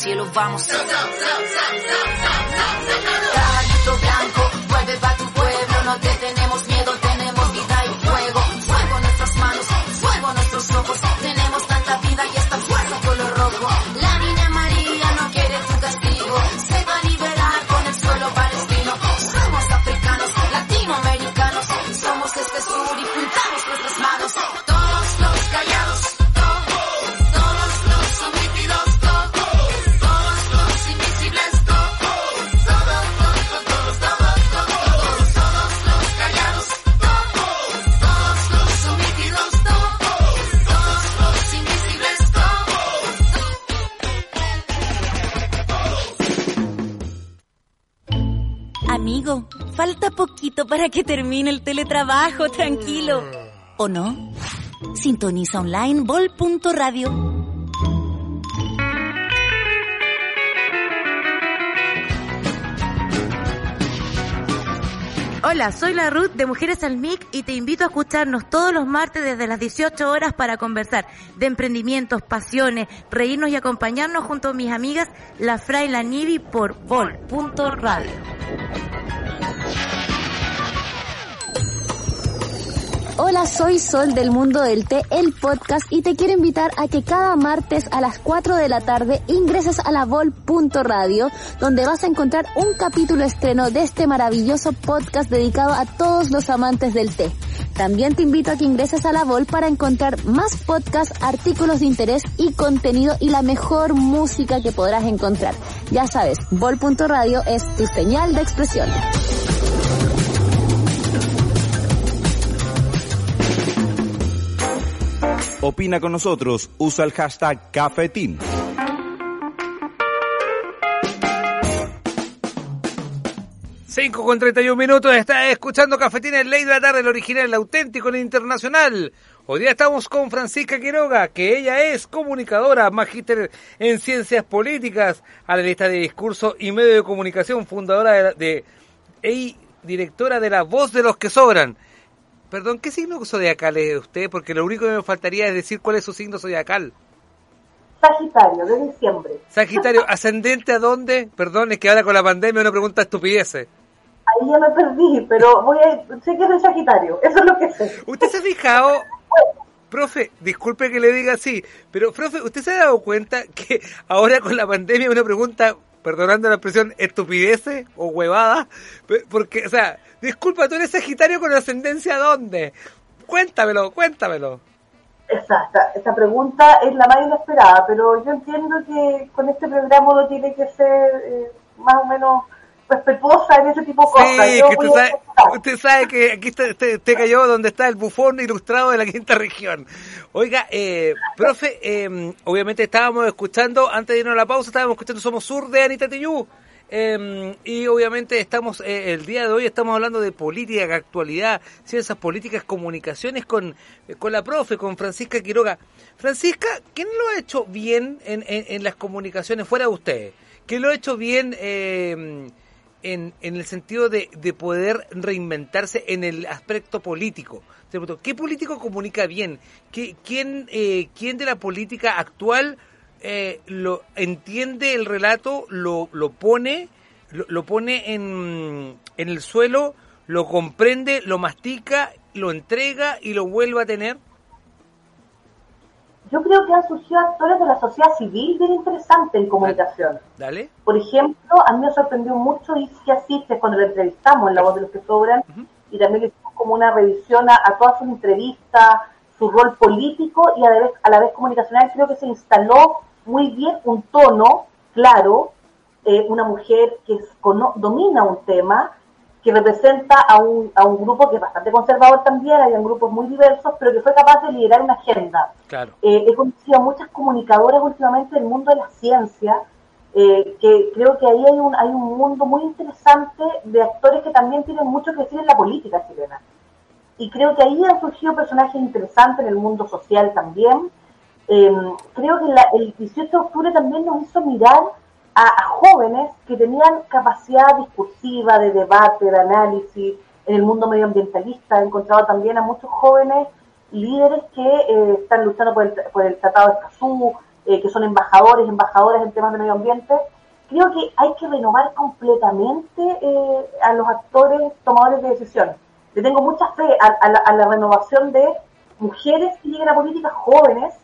cielo vamos. Down. Para que termine el teletrabajo, tranquilo. ¿O no? Sintoniza online vol.radio. Hola, soy la Ruth de Mujeres al MIC y te invito a escucharnos todos los martes desde las 18 horas para conversar de emprendimientos, pasiones, reírnos y acompañarnos junto a mis amigas La Fra y la Nivi por vol.radio. Hola, soy Sol del Mundo del Té, el podcast, y te quiero invitar a que cada martes a las 4 de la tarde ingreses a la vol.radio, donde vas a encontrar un capítulo estreno de este maravilloso podcast dedicado a todos los amantes del té. También te invito a que ingreses a la Vol para encontrar más podcasts, artículos de interés y contenido y la mejor música que podrás encontrar. Ya sabes, vol.radio es tu señal de expresión. Opina con nosotros, usa el hashtag Cafetín. Cinco con 31 minutos, está escuchando Cafetín en Ley de la Tarde, el original, el auténtico, el internacional. Hoy día estamos con Francisca Quiroga, que ella es comunicadora, magíster en ciencias políticas, analista de discurso y medio de comunicación, fundadora de, de y directora de La Voz de los que Sobran. Perdón, ¿qué signo zodiacal es usted? Porque lo único que me faltaría es decir cuál es su signo zodiacal. Sagitario, de diciembre. Sagitario, ¿ascendente a dónde? Perdón, es que ahora con la pandemia uno pregunta estupideces. Ahí ya me perdí, pero voy a, sé que es de Sagitario, eso es lo que sé. ¿Usted se ha fijado, profe, disculpe que le diga así, pero profe, ¿usted se ha dado cuenta que ahora con la pandemia uno pregunta, perdonando la expresión, estupideces o huevadas? Pe- Porque, o sea, disculpa, tú eres Sagitario con ascendencia dónde? Cuéntamelo, cuéntamelo. Exacta, esta pregunta es la más inesperada, pero yo entiendo que con este programa uno tiene que ser eh, más o menos respetuosa en ese tipo de cosas. Sí, que usted sabe, usted sabe que aquí te, te- te cayó donde está el bufón ilustrado de la quinta región. Oiga, eh, profe, eh, obviamente estábamos escuchando, antes de irnos a la pausa, estábamos escuchando Somos Sur de Anita Tiyú. Eh, y obviamente estamos, eh, el día de hoy estamos hablando de política, actualidad, ciencias políticas, comunicaciones con, eh, con la profe, con Francisca Quiroga. Francisca, ¿quién lo ha hecho bien en, en, las comunicaciones fuera de usted? ¿Quién lo ha hecho bien eh, en, en el sentido de, de poder reinventarse en el aspecto político? ¿Qué político comunica bien? ¿Qué, quién, eh, ¿Quién de la política actual eh, lo entiende el relato, lo, lo pone, lo, lo pone en, en el suelo, lo comprende, lo mastica, lo entrega y lo vuelve a tener? Yo creo que han surgido actores de la sociedad civil bien interesantes en comunicación. Dale. Por ejemplo, a mí me sorprendió mucho Isia Asistes cuando la entrevistamos en La Voz de los que Sobran y también le hicimos como una revisión a, a todas sus entrevistas, su rol político y a la, vez, a la vez comunicacional. Creo que se instaló muy bien un tono claro, eh, una mujer que es- domina un tema, que representa a un, a un grupo que es bastante conservador también, hay grupos muy diversos, pero que fue capaz de liderar una agenda. Claro. Eh, he conocido a muchas comunicadoras últimamente del mundo de la ciencia, eh, que creo que ahí hay un, hay un mundo muy interesante de actores que también tienen mucho que decir en la política chilena. Y creo que ahí han surgido personajes interesantes en el mundo social también. Eh, creo que la- el 18 de octubre también nos hizo mirar a, jóvenes que tenían capacidad discursiva, de debate, de análisis. En el mundo medioambientalista he encontrado también a muchos jóvenes líderes que eh, están luchando por el, por el Tratado de Escazú, eh, que son embajadores, embajadoras en temas de medio ambiente. Creo que hay que renovar completamente eh, a los actores tomadores de decisiones. Le tengo mucha fe a, a la, a la renovación de mujeres que lleguen a políticas jóvenes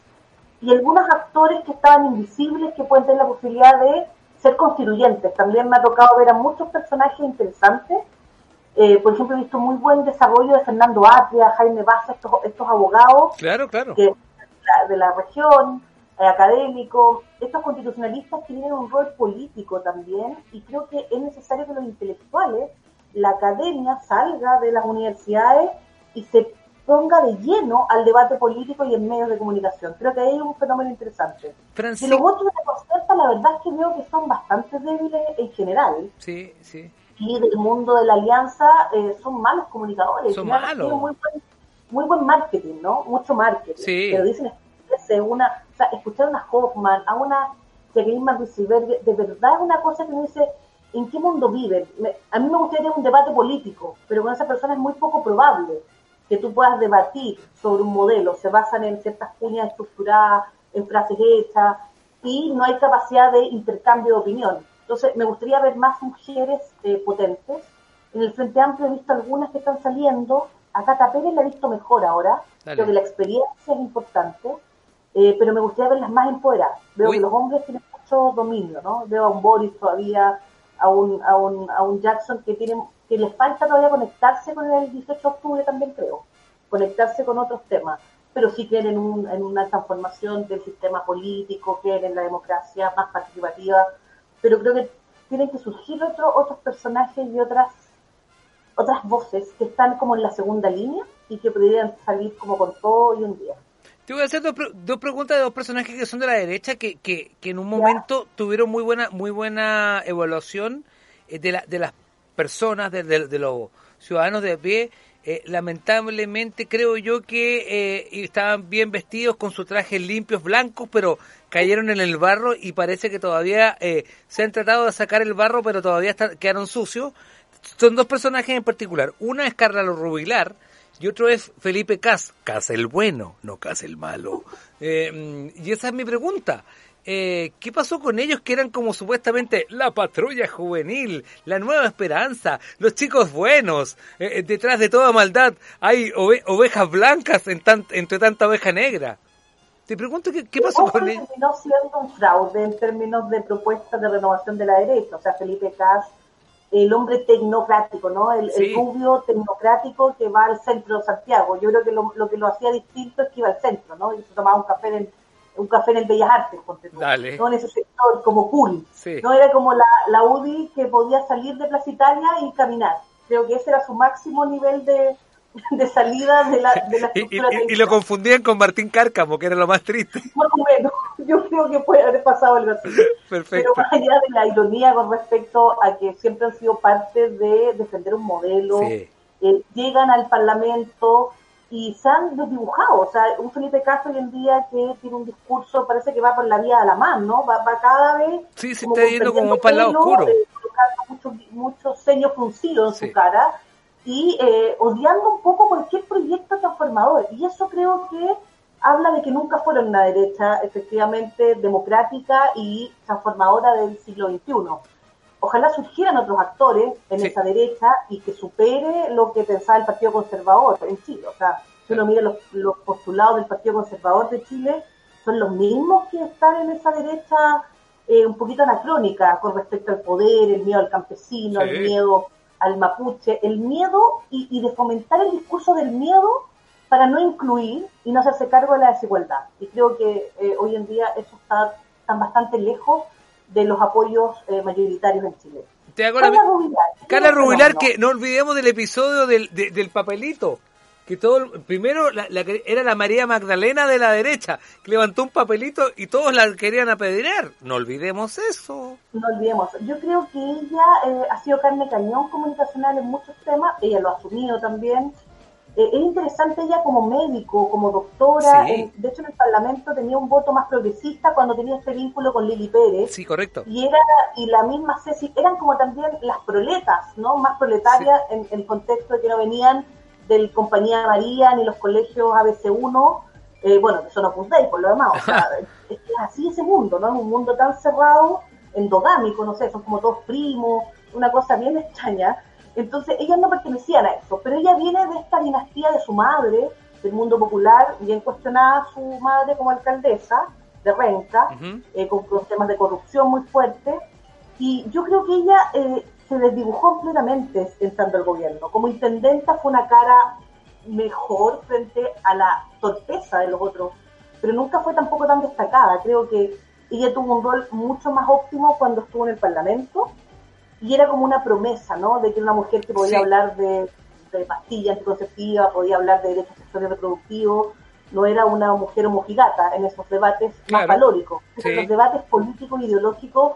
y algunos actores que estaban invisibles que pueden tener la posibilidad de ser constituyentes. También me ha tocado ver a muchos personajes interesantes. Eh, por ejemplo, he visto muy buen desarrollo de Fernando Atria, Jaime Baza, estos, estos abogados Claro, claro. que, de, la, región, eh, académicos, estos constitucionalistas que tienen un rol político también, y creo que es necesario que los intelectuales, la academia, salga de las universidades y se ponga de lleno al debate político y en medios de comunicación. Creo que ahí hay un fenómeno interesante. Francis- De los otros de la concerta, la verdad es que veo que son bastante débiles en general Sí, sí. y del mundo de la alianza eh, son malos comunicadores. Son malos. Muy buen, muy buen marketing, ¿no? Mucho marketing. Sí. Pero dicen una, o sea, escuchar a una Hoffman, a una Jacqueline de verdad es una cosa que uno dice, ¿en qué mundo viven? Me- a mí me gustaría tener un debate político, pero con esa persona es muy poco probable que tú puedas debatir sobre un modelo. Se basan en ciertas cuñas estructuradas, en frases hechas, y no hay capacidad de intercambio de opinión. Entonces, me gustaría ver más mujeres eh, potentes. En el Frente Amplio he visto algunas que están saliendo. A Cata Pérez la he visto mejor ahora. Dale. Creo que la experiencia es importante, eh, pero me gustaría verlas más empoderadas. Veo Uy. que los hombres tienen mucho dominio, ¿no? Veo a un Boris todavía, a un, a un, a un Jackson que tienen que les falta todavía conectarse con el 18 de octubre también creo, conectarse con otros temas, pero sí creen en, un, en una transformación del sistema político, creen en la democracia más participativa, pero creo que tienen que surgir otro, otros personajes y otras otras voces que están como en la segunda línea y que podrían salir como con todo hoy en día. Te voy a hacer dos, dos preguntas de dos personajes que son de la derecha que, que, que en un momento tuvieron muy buena muy buena evaluación eh, de, la, de las personas, de, los ciudadanos de a pie. Eh, lamentablemente creo yo que eh, estaban bien vestidos con sus trajes limpios, blancos, pero cayeron en el barro y parece que todavía eh, se han tratado de sacar el barro, pero todavía quedaron sucios. Son dos personajes en particular. Una es Carla Rubilar, y otro es Felipe Cas, Cas el bueno, no Cas el malo. Eh, y esa es mi pregunta. Eh, ¿Qué pasó con ellos que eran como supuestamente la patrulla juvenil, la nueva esperanza, los chicos buenos? Eh, eh, detrás de toda maldad hay ove- ovejas blancas en tan- entre tanta oveja negra. Te pregunto qué, qué pasó con ellos. terminó siendo un fraude en términos de propuestas de renovación de la derecha. O sea, Felipe Cas, el hombre tecnocrático, ¿no? El, rubio tecnocrático que va al centro de Santiago. Yo creo que lo, lo que lo hacía distinto es que iba al centro, ¿no? Y se tomaba un café en un café en el Bellas Artes. Dale. ¿no? En ese sector, como cool. Sí. No era como la, la UDI que podía salir de Plaza Italia y caminar. Creo que ese era su máximo nivel de, de salida de la, de la y- estructura y- y lo confundían con Martín Cárcamo, que era lo más triste. más o menos. Yo creo que puede haber pasado algo así. Perfecto. Pero más allá de la ironía con respecto a que siempre han sido parte de defender un modelo, Sí. eh, llegan al Parlamento y se han desdibujado. O sea, un Felipe Castro hoy en día que tiene un discurso, parece que va por la vía de la mano, ¿no? Va, va cada vez. Sí, se está yendo como para el lado oscuro. eh, colocando muchos muchos ceños fruncidos en su cara y eh, odiando un poco cualquier proyecto transformador. Y eso creo que habla de que nunca fueron una derecha efectivamente democrática y transformadora del siglo XXI. Ojalá surgieran otros actores en Sí. esa derecha y que supere lo que pensaba el Partido Conservador en Chile. O sea, si uno mira los, los postulados del Partido Conservador de Chile, son los mismos que están en esa derecha eh, un poquito anacrónica con respecto al poder, el miedo al campesino, Sí. el miedo al mapuche, el miedo y, y de fomentar el discurso del miedo para no incluir y no hacerse cargo de la desigualdad. Y creo que eh, hoy en día eso está, están bastante lejos de los apoyos eh, mayoritarios en Chile. Te hago la- Carla Rubilar. Carla Rubilar, no, que no olvidemos del episodio del, de- del papelito. Que todo, primero la, la era la María Magdalena de la derecha, que levantó un papelito y todos la querían apedrear. No olvidemos eso. no olvidemos. Yo creo que ella eh, ha sido carne cañón comunicacional en muchos temas, ella lo ha asumido también. Eh, es interesante ella como médico, como doctora, Sí. en- de hecho en el Parlamento tenía un voto más progresista cuando tenía este vínculo con Lili Pérez. Sí, correcto. Y era y la misma Ceci, eran como también las proletas, ¿no? Más proletarias en el contexto de que no venían del Compañía María ni los colegios ABC1, eh, bueno, que son Opus Dei por lo demás, o sea, es que es así ese mundo, ¿no? Es un mundo tan cerrado, endogámico, no sé, son como todos primos, una cosa bien extraña. Entonces, ellas no pertenecían a eso, pero ella viene de esta dinastía de su madre, del mundo popular, bien cuestionada su madre como alcaldesa de Renca, eh, con, con temas de corrupción muy fuertes. Y yo creo que ella eh, se desdibujó plenamente entrando al gobierno. Como intendenta fue una cara mejor frente a la torpeza de los otros, pero nunca fue tampoco tan destacada. Creo que ella tuvo un rol mucho más óptimo cuando estuvo en el Parlamento y era como una promesa, ¿no? De que una mujer que podía Sí. hablar de, de pastillas anticonceptivas, podía hablar de derechos sexuales reproductivos, no era una mujer homogigata en esos debates Claro. más valóricos. Sí. En los debates políticos, ideológicos,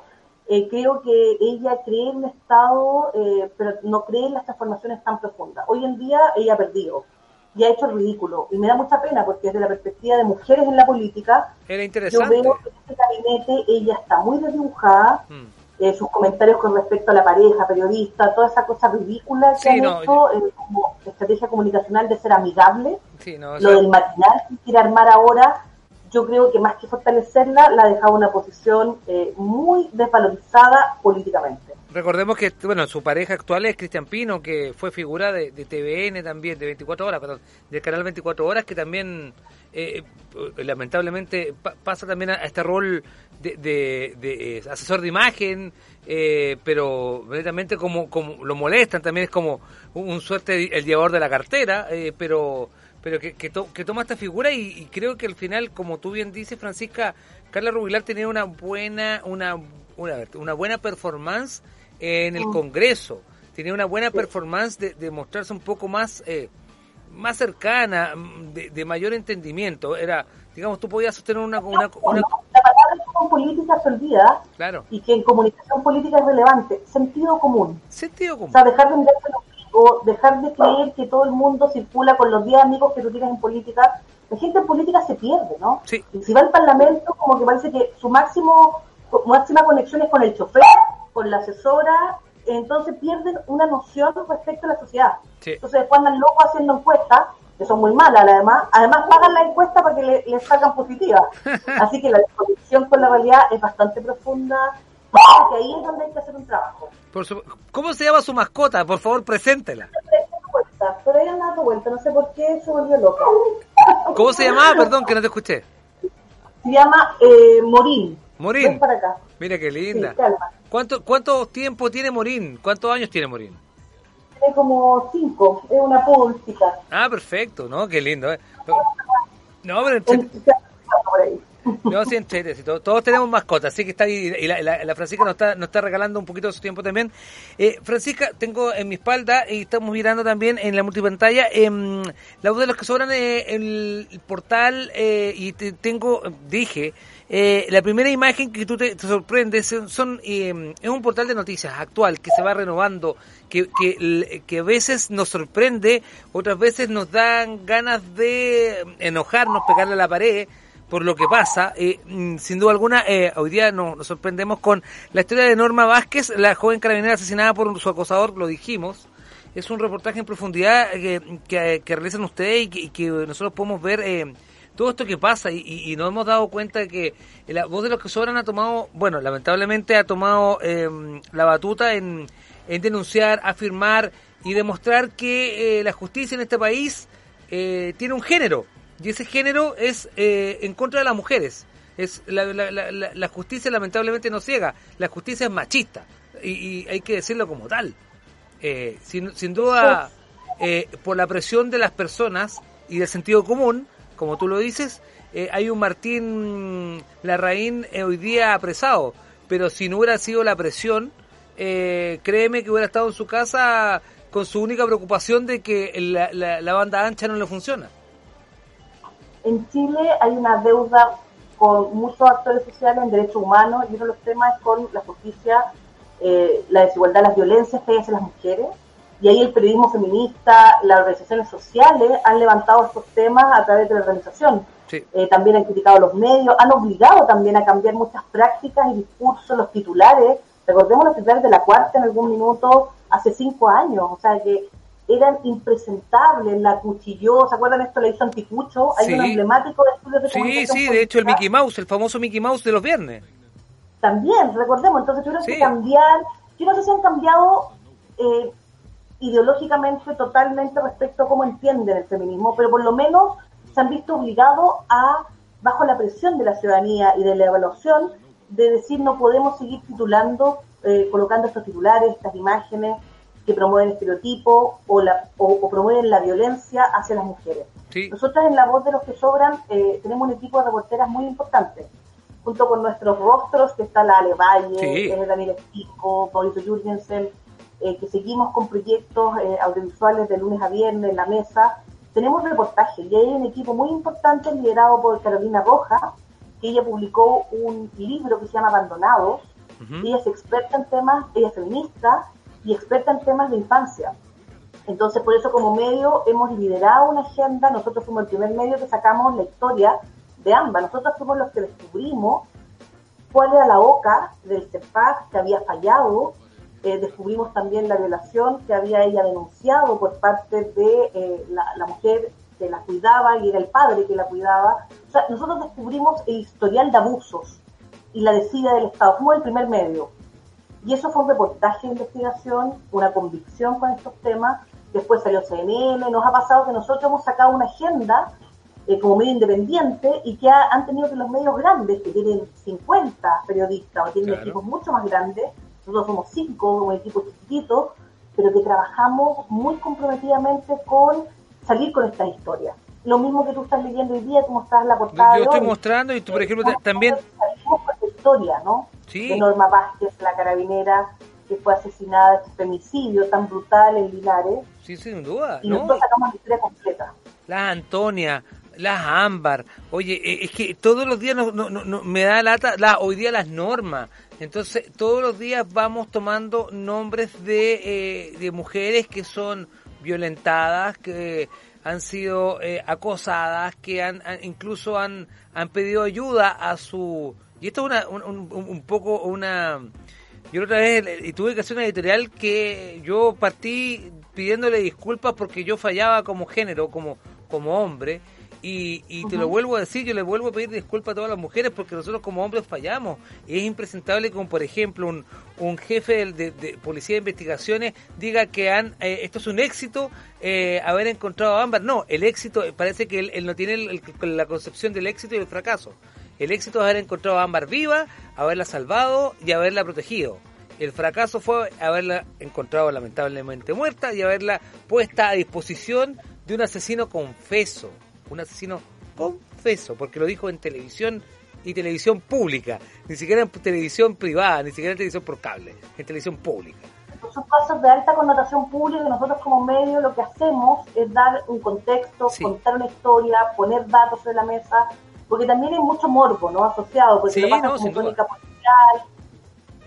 eh, creo que ella cree en un Estado, eh, pero no cree en las transformaciones tan profundas. Hoy en día ella ha perdido y ha hecho el ridículo. Y me da mucha pena porque desde la perspectiva de mujeres en la política, Era yo interesante. veo que en este gabinete ella está muy desdibujada, Mm. Eh, sus comentarios con respecto a la pareja, periodista, toda esa cosa ridícula que Sí, han no, hecho eh, como estrategia comunicacional de ser amigable, Sí, no, o lo sea, del matinal que quiere armar ahora, yo creo que más que fortalecerla, la ha dejado en una posición eh, muy desvalorizada políticamente. Recordemos que bueno su pareja actual es Cristian Pino, que fue figura de, de TVN también, de 24 horas, perdón, del canal 24 horas, que también eh, eh, lamentablemente pa- pasa también a, a este rol de, de- de, eh, asesor de imagen, eh, pero netamente como, como lo molestan, también es como un, un suerte el llevador de la cartera, eh, pero pero que, que, to- que toma esta figura y, y creo que al final, como tú bien dices, Francisca, Carla Rubilar tenía una buena, una, una, una buena performance en el Mm. Congreso, tenía una buena performance de, de mostrarse un poco más, eh, más cercana, mm, de, de mayor entendimiento. Era, digamos, tú podías sostener una, una, una- La palabra que en política se olvida claro, y que en comunicación política es relevante, sentido común. sentido O sea, dejar de mirarse el ombligo, dejar de creer que todo el mundo circula con los 10 amigos que tú tienes en política. La gente en política se pierde, ¿no? Sí. Y si va al Parlamento, como que parece que su máximo máxima conexión es con el chofer, con la asesora, entonces pierden una noción respecto a la sociedad. Sí. Entonces después andan locos haciendo encuestas, que son muy malas además, además pagan la encuesta para que le, le salgan positivas. Así que la desconexión con la realidad es bastante profunda, y ahí es donde hay que hacer un trabajo. Por su- ¿Cómo se llama su mascota? Por favor, preséntela. pero ella anda dando vuelta, no sé por qué se volvió loca. ¿Cómo se llamaba? Perdón, que no te escuché. Se llama eh, Morín. Morín. Ven para acá. Mira qué linda. Sí. ¿Cuánto, ¿Cuánto tiempo tiene Morín? ¿Cuántos años tiene Morín? Tiene como cinco, es una pública. Ah, perfecto, ¿no? Qué lindo, ¿eh? No, pero. No, sí, entrete, sí, todos, todos tenemos mascotas, así que está ahí, y la, la- la Francisca nos está, nos está regalando un poquito de su tiempo también. Eh, Francisca, tengo en mi espalda, y estamos mirando también en la multipantalla, em, la voz de los que sobran, eh, el, el portal, eh, y te- tengo, dije, eh, la primera imagen que tú te, te sorprendes son, son, em, es un portal de noticias actual que se va renovando, que, que, que a veces nos sorprende, otras veces nos dan ganas de enojarnos, pegarle a la pared, por lo que pasa. Eh, mm, sin duda alguna, eh, hoy día nos, nos sorprendemos con la historia de Norma Vázquez, la joven carabinera asesinada por su acosador, lo dijimos. Es un reportaje en profundidad eh, que, realizan ustedes y que, que nosotros podemos ver eh, todo esto que pasa y, y- y nos hemos dado cuenta de que la voz de los que sobran ha tomado, bueno, lamentablemente ha tomado eh, la batuta en, en denunciar, afirmar y demostrar que eh, la justicia en este país eh, tiene un género y ese género es eh, en contra de las mujeres. Es la, la- la- la- la justicia lamentablemente no ciega, la justicia es machista y, y hay que decirlo como tal. Eh, sin, sin duda, eh, por la presión de las personas y del sentido común, como tú lo dices, eh, hay un Martín Larraín eh, hoy día apresado, pero si no hubiera sido la presión, eh, créeme que hubiera estado en su casa con su única preocupación de que la, la- banda ancha no le funciona. En Chile hay una deuda con muchos actores sociales en derechos humanos y uno de los temas es con la justicia, eh, la desigualdad, las violencias que hay hacia las mujeres. Y ahí el periodismo feminista, las organizaciones sociales han levantado estos temas a través de la organización. Sí. Eh, también han criticado los medios, han obligado también a cambiar muchas prácticas y discursos, los titulares. Recordemos los titulares de la cuarta en algún minuto hace cinco años. O sea que eran impresentables, la cuchilló, ¿se acuerdan esto? La hizo Anticucho, hay Sí. un emblemático de estudios de Sí, comunicación sí, de hecho el política. Mickey Mouse, el famoso Mickey Mouse de los viernes. También, recordemos, entonces tuvieron Sí. que cambiar, yo no sé si han cambiado eh, ideológicamente totalmente respecto a cómo entienden el feminismo, pero por lo menos se han visto obligados a, bajo la presión de la ciudadanía y de la evaluación, de decir no podemos seguir titulando, eh, colocando estos titulares, estas imágenes que promueven estereotipos o, la, o, o promueven la violencia hacia las mujeres. Sí. Nosotras en La Voz de los que Sobran eh, tenemos un equipo de reporteras muy importante, junto con nuestros rostros, que está la Ale Valle, Sí. eh, Daniel Espico, Mauricio Jürgensen, eh, que seguimos con proyectos eh, audiovisuales de lunes a viernes en la mesa. Tenemos reportajes y hay un equipo muy importante liderado por Carolina Roja, que ella publicó un libro que se llama Abandonados. Ella es experta en temas, ella es feminista y experta en temas de infancia. Entonces, por eso como medio hemos liderado una agenda, nosotros fuimos el primer medio que sacamos la historia de ambas, nosotros fuimos los que descubrimos cuál era la OCA del CEPAC que había fallado, eh, descubrimos también la violación que había ella denunciado por parte de eh, la, la mujer que la cuidaba y era el padre que la cuidaba. O sea, nosotros descubrimos el historial de abusos y la desidia del Estado, fuimos el primer medio. Y eso fue un reportaje de investigación, una convicción con estos temas. Después salió CNN, nos ha pasado que nosotros hemos sacado una agenda eh, como medio independiente y que ha- han tenido que los medios grandes, que tienen 50 periodistas o tienen Claro. equipos mucho más grandes, nosotros somos cinco, un equipo chiquitito, pero que trabajamos muy comprometidamente con salir con estas historias. Lo mismo que tú estás leyendo hoy día, tú mostrás la portada Yo estoy mostrando y tú, por ejemplo, ta- también... Salimos con la historia, ¿no? Sí. de Norma Vázquez, la carabinera que fue asesinada, este femicidio tan brutal en Linares, Sí, sin duda, y ¿no? nosotros sacamos la historia completa. Las Antonia, las Ámbar. Oye, eh, es que todos los días no, no- no- me da lata, la, hoy día las normas. Entonces, todos los días vamos tomando nombres de, eh, de mujeres que son violentadas, que han sido eh, acosadas, que han, incluso han, han pedido ayuda a su... Y esto es una, un, un- un poco una... Yo otra vez y tuve que hacer una editorial que yo partí pidiéndole disculpas porque yo fallaba como género, como, como hombre. Y, y te lo vuelvo a decir, yo le vuelvo a pedir disculpas a todas las mujeres porque nosotros como hombres fallamos. Y es impresentable como, por ejemplo, un, un jefe de, de Policía de Investigaciones diga que han, eh, esto es un éxito eh, haber encontrado a Ámbar. No, el éxito, eh, parece que él, él no tiene el- el- la concepción del éxito y el fracaso. El éxito es haber encontrado a Ámbar viva, haberla salvado y haberla protegido. El fracaso fue haberla encontrado lamentablemente muerta y haberla puesta a disposición de un asesino confeso. Un asesino confeso, porque lo dijo en televisión y televisión pública. Ni siquiera en televisión privada, ni siquiera en televisión por cable, en televisión pública. Son casos de alta connotación pública y nosotros como medio lo que hacemos es dar un contexto, contar una historia, poner datos sobre la mesa, porque también hay mucho morbo, ¿no? Asociado, porque Sí, lo pasa no, como crónica policial,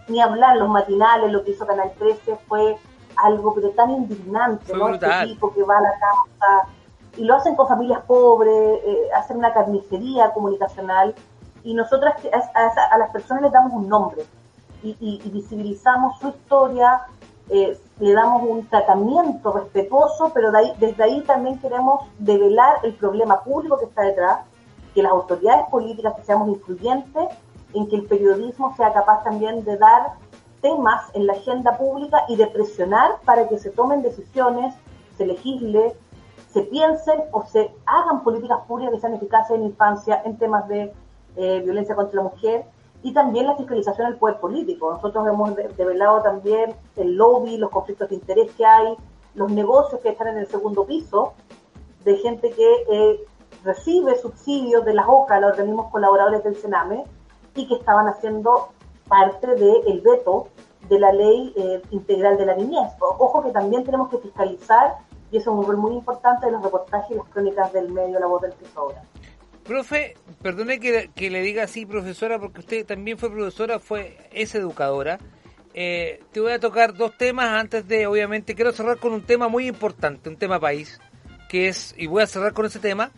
ni hablar los matinales, lo que hizo Canal 13 fue algo pero tan indignante, Fue ¿no? brutal. Este tipo que va a la causa y lo hacen con familias pobres, eh, hacen una carnicería comunicacional y nosotras a, a- las personas les damos un nombre y, visibilizamos su historia, eh, le damos un tratamiento respetuoso, pero desde ahí también queremos develar el problema público que está detrás, que las autoridades políticas que seamos influyentes, en que el periodismo sea capaz también de dar temas en la agenda pública y de presionar para que se tomen decisiones, se legisle, se piensen o se hagan políticas públicas que sean eficaces en infancia en temas de eh, violencia contra la mujer y también la fiscalización del poder político. Nosotros hemos de- develado también el lobby, los conflictos de interés que hay, los negocios que están en el segundo piso, de gente que eh, recibe subsidios de las OCA, los organismos colaboradores del Sename, y que estaban haciendo parte del veto de la ley eh, integral de la niñez. Ojo que también tenemos que fiscalizar, y eso es un rol muy importante de los reportajes y las crónicas del medio La Voz del que. Profe, perdone que, que le diga así, profesora, porque usted también fue profesora, fue es educadora. Eh, te voy a tocar dos temas antes de, obviamente, quiero cerrar con un tema muy importante, un tema país, que es, y voy a cerrar con ese tema,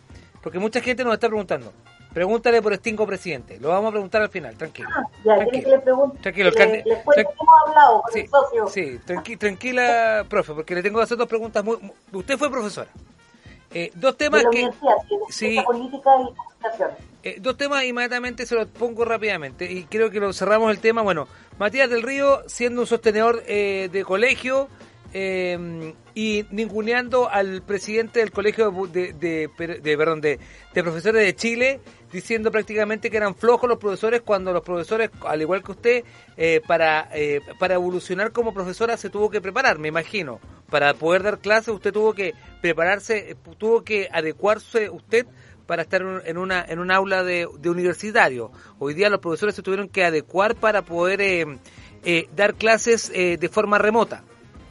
porque mucha gente nos está preguntando, Pregúntale por Stingo presidente. Lo vamos a preguntar al final, tranquilo. Ah, Ya, Tranquilo. que le pregunte. Tranquilo, le, les cuento que hemos hablado con Sí, el socio sí, tranqui- tranquila, profe, porque le tengo que hacer dos preguntas. Muy, muy- usted fue profesora. Eh, dos de temas la que... de sí. política y. Eh, dos temas inmediatamente se los pongo rápidamente y creo que lo cerramos el tema. Bueno, Matías del Río siendo un sostenedor eh, de colegio eh, y ninguneando al presidente del colegio de, de, de- perdón, de, profesores de Chile diciendo prácticamente que eran flojos los profesores cuando los profesores, al igual que usted, eh, para, eh, para evolucionar como profesora se tuvo que preparar, me imagino. Para poder dar clases usted tuvo que prepararse, eh, tuvo que adecuarse usted para estar en un- en una en un aula de, universitario. Hoy día los profesores se tuvieron que adecuar para poder eh, eh, dar clases de forma remota.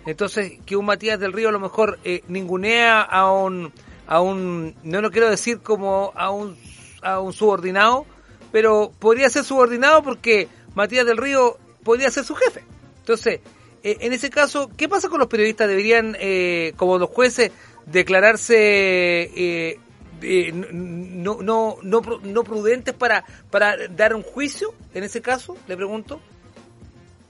Entonces, que un Matías del Río a lo mejor eh, ningunea a un, a un, no lo quiero decir como a un, a un subordinado, pero podría ser subordinado porque Matías del Río podría ser su jefe. Entonces, eh, en ese caso, ¿qué pasa con los periodistas? ¿Deberían, eh, como los jueces, declararse eh, eh, no, no, no, no prudentes para, para dar un juicio? En ese caso, le pregunto.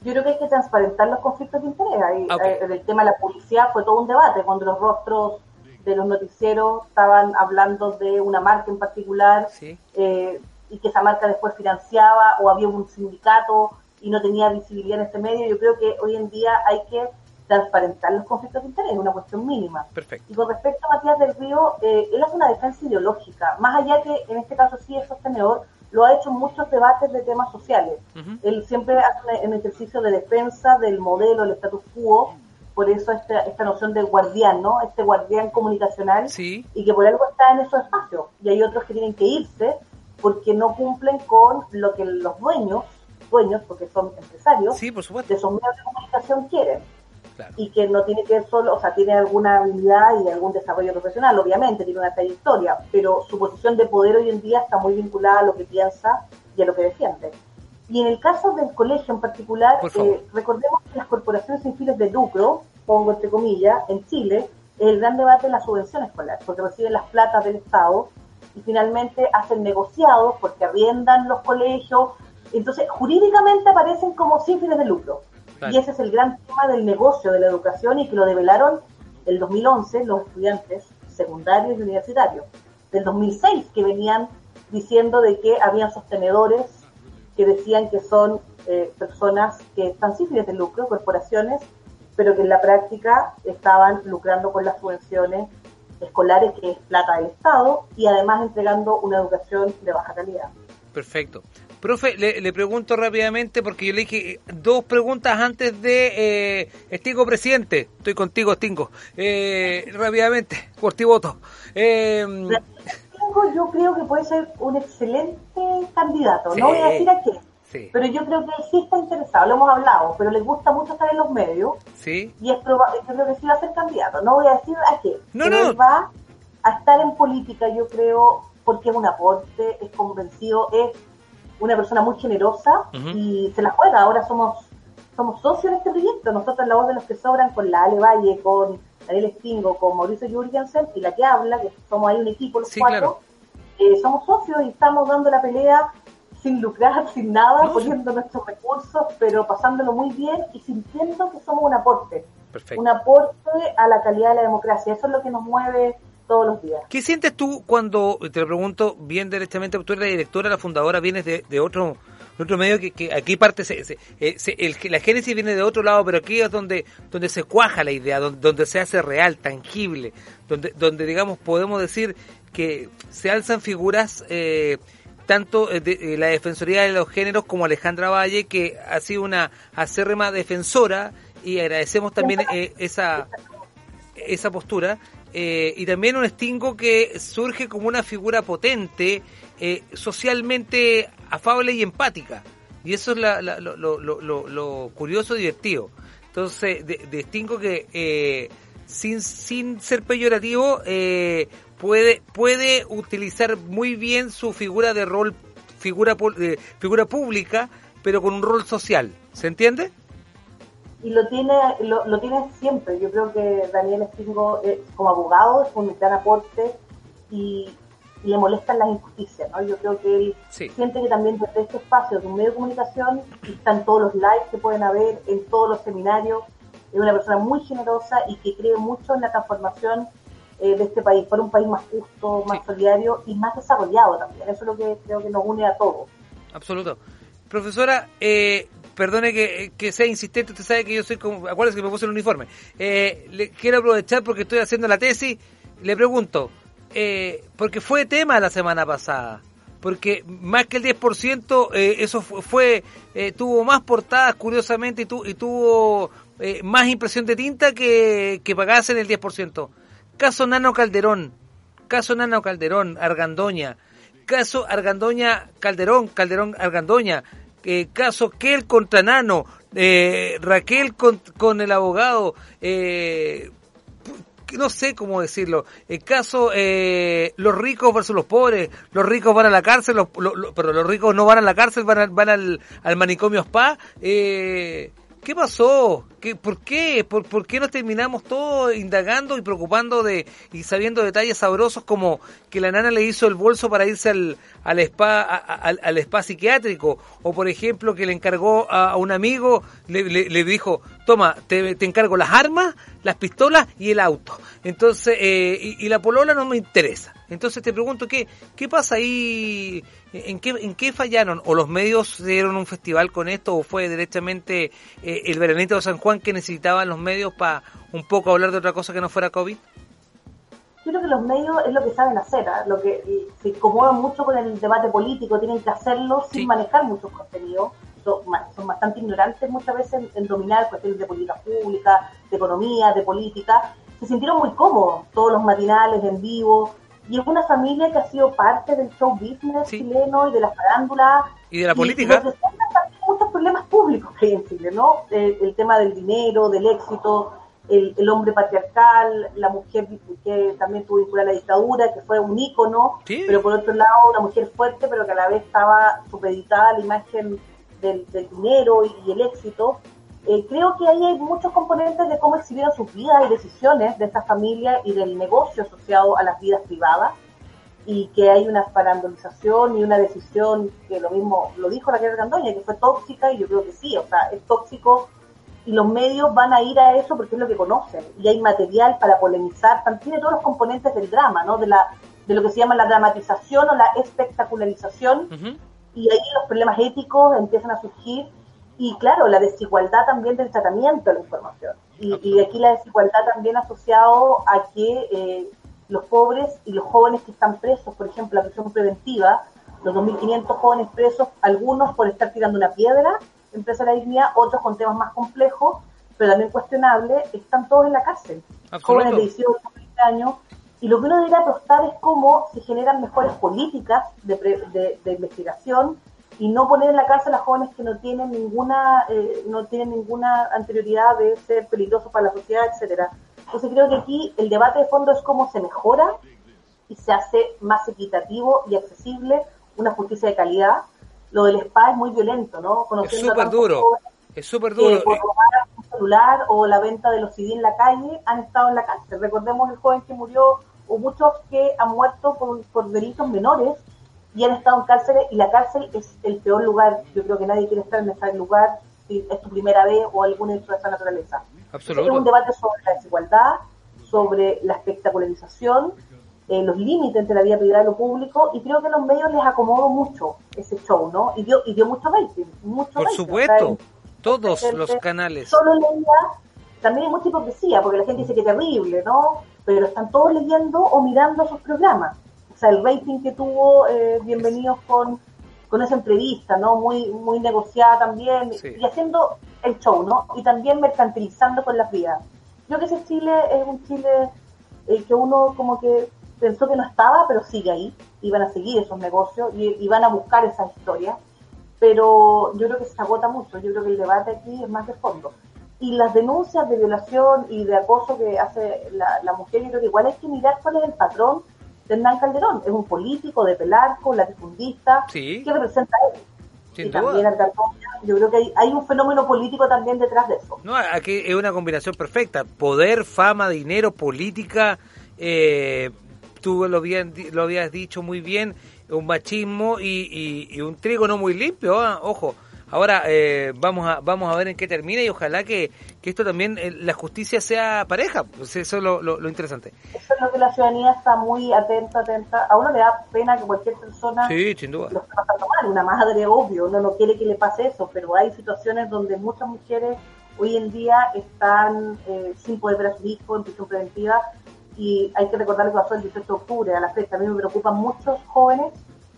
Yo creo que hay que transparentar los conflictos de interés. Ahí, Ok. eh, el tema de la publicidad fue todo un debate cuando los rostros de los noticieros estaban hablando de una marca en particular Sí. eh, y que esa marca después financiaba o había un sindicato y no tenía visibilidad en ese medio. Yo creo que hoy en día hay que transparentar los conflictos de interés, es una cuestión mínima. Perfecto. Y con respecto a Matías del Río, eh, él hace una defensa ideológica, más allá que en este caso sí es sostenedor, lo ha hecho en muchos debates de temas sociales. Él siempre hace un, ejercicio de defensa del modelo, el status quo, por eso esta, esta noción de guardián, ¿no? Este guardián comunicacional Sí. y que por algo está en esos espacios. Y hay otros que tienen que irse porque no cumplen con lo que los dueños, dueños porque son empresarios, Sí, por supuesto. de esos medios de comunicación quieren Claro. y que no tiene que solo, o sea, tiene alguna habilidad y algún desarrollo profesional, obviamente, tiene una trayectoria, pero su posición de poder hoy en día está muy vinculada a lo que piensa y a lo que defiende. Y en el caso del colegio en particular, eh, recordemos que las corporaciones sin fines de lucro, pongo entre comillas, en Chile, es el gran debate de la subvención escolar, porque reciben las platas del Estado y finalmente hacen negociados porque arriendan los colegios, entonces jurídicamente aparecen como sin fines de lucro. Claro. Y ese es el gran tema del negocio de la educación y que lo develaron el 2011 los estudiantes secundarios y universitarios. Del 2006 que venían diciendo de que habían sostenedores que decían que son eh, personas que están sin fines de lucro, corporaciones, pero que en la práctica estaban lucrando con las subvenciones escolares, que es plata del Estado, y además entregando una educación de baja calidad. Perfecto. Profe, le, le pregunto rápidamente porque yo le dije dos preguntas antes de eh, Stingo presidente. Estoy contigo, Stingo. Eh, rápidamente, por ti voto. Eh, Tengo- Yo creo que puede ser un excelente candidato. Sí. No voy a decir a sí, pero yo creo que él sí está interesado, lo hemos hablado, pero le gusta mucho estar en los medios sí. y es probable, yo creo que sí va a ser candidato. No voy a decir a qué, No, pero no. él va a estar en política, yo creo, porque es un aporte, es convencido, es una persona muy generosa y se la juega. Ahora somos somos socios en este proyecto. Nosotros la voz de los que sobran con la Ale Valle, con Daniel Stingo, con Mauricio Jurgensen y la que habla, que somos ahí un equipo los Sí, cuatro. claro. Eh, somos socios y estamos dando la pelea sin lucrar, sin nada, No, sí. poniendo nuestros recursos, pero pasándolo muy bien y sintiendo que somos un aporte, Perfecto. un aporte a la calidad de la democracia. Eso es lo que nos mueve todos los días. ¿Qué sientes tú cuando, te lo pregunto bien derechamente, tú eres la directora, la fundadora, vienes de, de otro de otro medio que, que aquí parte, se, se- eh, se- el, la génesis viene de otro lado, pero aquí es donde, donde se cuaja la idea, donde, donde se hace real, tangible, donde, donde digamos podemos decir que se alzan figuras eh, tanto eh, de, eh, la Defensoría de los Géneros como Alejandra Valle, que ha sido una acérrima defensora y agradecemos también eh, esa, esa postura. Eh, y también un Stingo que surge como una figura potente, eh, socialmente afable y empática. Y eso es la- la- lo, lo- lo- lo- curioso y divertido. Entonces, de, de Stingo que eh, sin, sin ser peyorativo eh, puede, puede utilizar muy bien su figura de rol, figura, figura pública, pero con un rol social. ¿Se entiende? Y lo tiene lo, lo tiene siempre. Yo creo que Daniel Stingo eh, como abogado es un gran aporte y, y le molestan las injusticias, ¿no? Yo creo que él Sí. siente que también desde este espacio de un medio de comunicación, están todos los lives que pueden haber, en todos los seminarios, es una persona muy generosa y que cree mucho en la transformación eh, de este país, para un país más justo, más solidario y más desarrollado también. Eso es lo que creo que nos une a todos. Absoluto. Profesora, eh, perdone que, que sea insistente, usted sabe que yo soy como, acuérdese que me puse el uniforme. Eh, le quiero aprovechar porque estoy haciendo la tesis, le pregunto, eh, porque fue tema la semana pasada, porque más que el 10%, eh, eso fu- fue, eh, tuvo más portadas curiosamente y, tu- y tuvo eh, más impresión de tinta que, que pagasen el 10%. Caso Nano Calderón, caso Nano Calderón, Argandoña, caso Argandoña Calderón, Calderón Argandoña, eh, caso Kel contra Nano, eh, Raquel con, con el abogado, eh, no sé cómo decirlo, el caso eh, los ricos versus los pobres, los ricos van a la cárcel, los, lo- lo- pero los ricos no van a la cárcel, van, a- van al, al manicomio spa, eh, ¿Qué pasó? ¿Qué, ¿Por qué? ¿Por, qué nos terminamos todos indagando y preocupando de y sabiendo detalles sabrosos como que la nana le hizo el bolso para irse al, al spa a- al, al spa psiquiátrico o por ejemplo que le encargó a, un amigo le, le- dijo toma te, te encargo las armas las pistolas y el auto entonces eh, y la polola no me interesa entonces te pregunto qué qué pasa ahí en qué en qué fallaron o los medios dieron un festival con esto o fue directamente eh, el veranito de San Juan que necesitaban los medios para un poco hablar de otra cosa que no fuera COVID Yo creo que los medios es lo que saben hacer, ¿ah? lo que se incomodan mucho con el debate político, tienen que hacerlo sin manejar muchos contenidos, son, bastante ignorantes muchas veces en, en dominar cuestiones de política pública, de economía, de política, se sintieron muy cómodos todos los matinales en vivo, y es una familia que ha sido parte del show business chileno y de la farándula. y de la y política representan también muchos problemas públicos que hay en Chile, ¿no? El, el tema del dinero, del éxito, el, el hombre patriarcal, la mujer que también tuvo vinculada a la dictadura, que fue un ícono, Sí. pero por otro lado una mujer fuerte, pero que a la vez estaba supeditada a la imagen del, del dinero y, y el éxito. Eh, creo que ahí hay muchos componentes de cómo exhibieron sus vidas y decisiones de esta familia y del negocio asociado a las vidas privadas y que hay una farandolización y una decisión que lo mismo lo dijo Raquel Gandoña, que fue tóxica y yo creo que sí, o sea, es tóxico y los medios van a ir a eso porque es lo que conocen y hay material para polemizar, también tiene todos los componentes del drama, ¿no? De la de lo que se llama la dramatización o la espectacularización y ahí los problemas éticos empiezan a surgir y claro, la desigualdad también del tratamiento de la información. Y, y aquí la desigualdad también asociado a que eh, los pobres y los jóvenes que están presos, por ejemplo, la prisión preventiva, los 2.500 jóvenes presos, algunos por estar tirando una piedra en presa de la dignidad, otros con temas más complejos, pero también cuestionables, están todos en la cárcel. Absoluto. Jóvenes de 18, 20 años. Y lo que uno debería apostar es cómo se generan mejores políticas de, pre- de- de investigación y no poner en la cárcel a jóvenes que no tienen ninguna eh, no tienen ninguna anterioridad de ser peligrosos para la sociedad, etcétera. Entonces creo que aquí el debate de fondo es cómo se mejora y se hace más equitativo y accesible una justicia de calidad. Lo del spa es muy violento, ¿no? es Conociendo a súper duro es súper que duro por robar un celular o la venta de los CD en la calle han estado en la cárcel. Recordemos el joven que murió o muchos que han muerto por, por delitos menores y han estado en cárceles y la cárcel es el peor lugar. Yo creo que nadie quiere estar en ese lugar si es tu primera vez o alguna hecho de esa naturaleza. Absoluto. Es un debate sobre la desigualdad, sobre la espectacularización, eh, los límites entre la vida privada y lo público, y creo que a los medios les acomodó mucho ese show, ¿no? Y dio, y dio mucho rating, mucho por rating. supuesto O sea, todos gente los canales Solo leía, también hay mucha hipocresía, porque la gente dice que terrible, ¿no? Pero están todos leyendo o mirando esos programas. O sea, el rating que tuvo eh, Bienvenidos con, con esa entrevista, ¿no? Muy, muy negociada también, Sí. y haciendo el show, ¿no? Y también mercantilizando con las vidas. Yo que ese Chile es un Chile eh, que uno como que pensó que no estaba, pero sigue ahí, y van a seguir esos negocios, y, y van a buscar esas historias pero yo creo que se agota mucho. Yo creo que el debate aquí es más de fondo. Y las denuncias de violación y de acoso que hace la, la mujer, yo creo que igual hay que mirar cuál es el patrón Hernán Calderón. Es un político de Pelarco, latifundista, Sí. que representa a él. Sin y duda. también Argandoña. Yo creo que hay, hay un fenómeno político también detrás de eso. No, aquí es una combinación perfecta. Poder, fama, dinero, política, eh, tú lo, di- lo habías dicho muy bien, un machismo y, y- y un trigo no muy limpio, ah, ojo. Ahora eh, vamos a vamos a ver en qué termina y ojalá que, que esto también, eh, la justicia sea pareja. Pues eso es lo, lo- lo interesante. Eso es lo que la ciudadanía está muy atenta, atenta. A uno le da pena que cualquier persona Sí, sin duda. lo esté pasando mal. Una madre, obvio, uno no quiere que le pase eso, pero hay situaciones donde muchas mujeres hoy en día están eh, sin poder ver a sus hijos en prisión preventiva y hay que recordar lo que pasó el 18 de octubre a la fecha. A mí me preocupan muchos jóvenes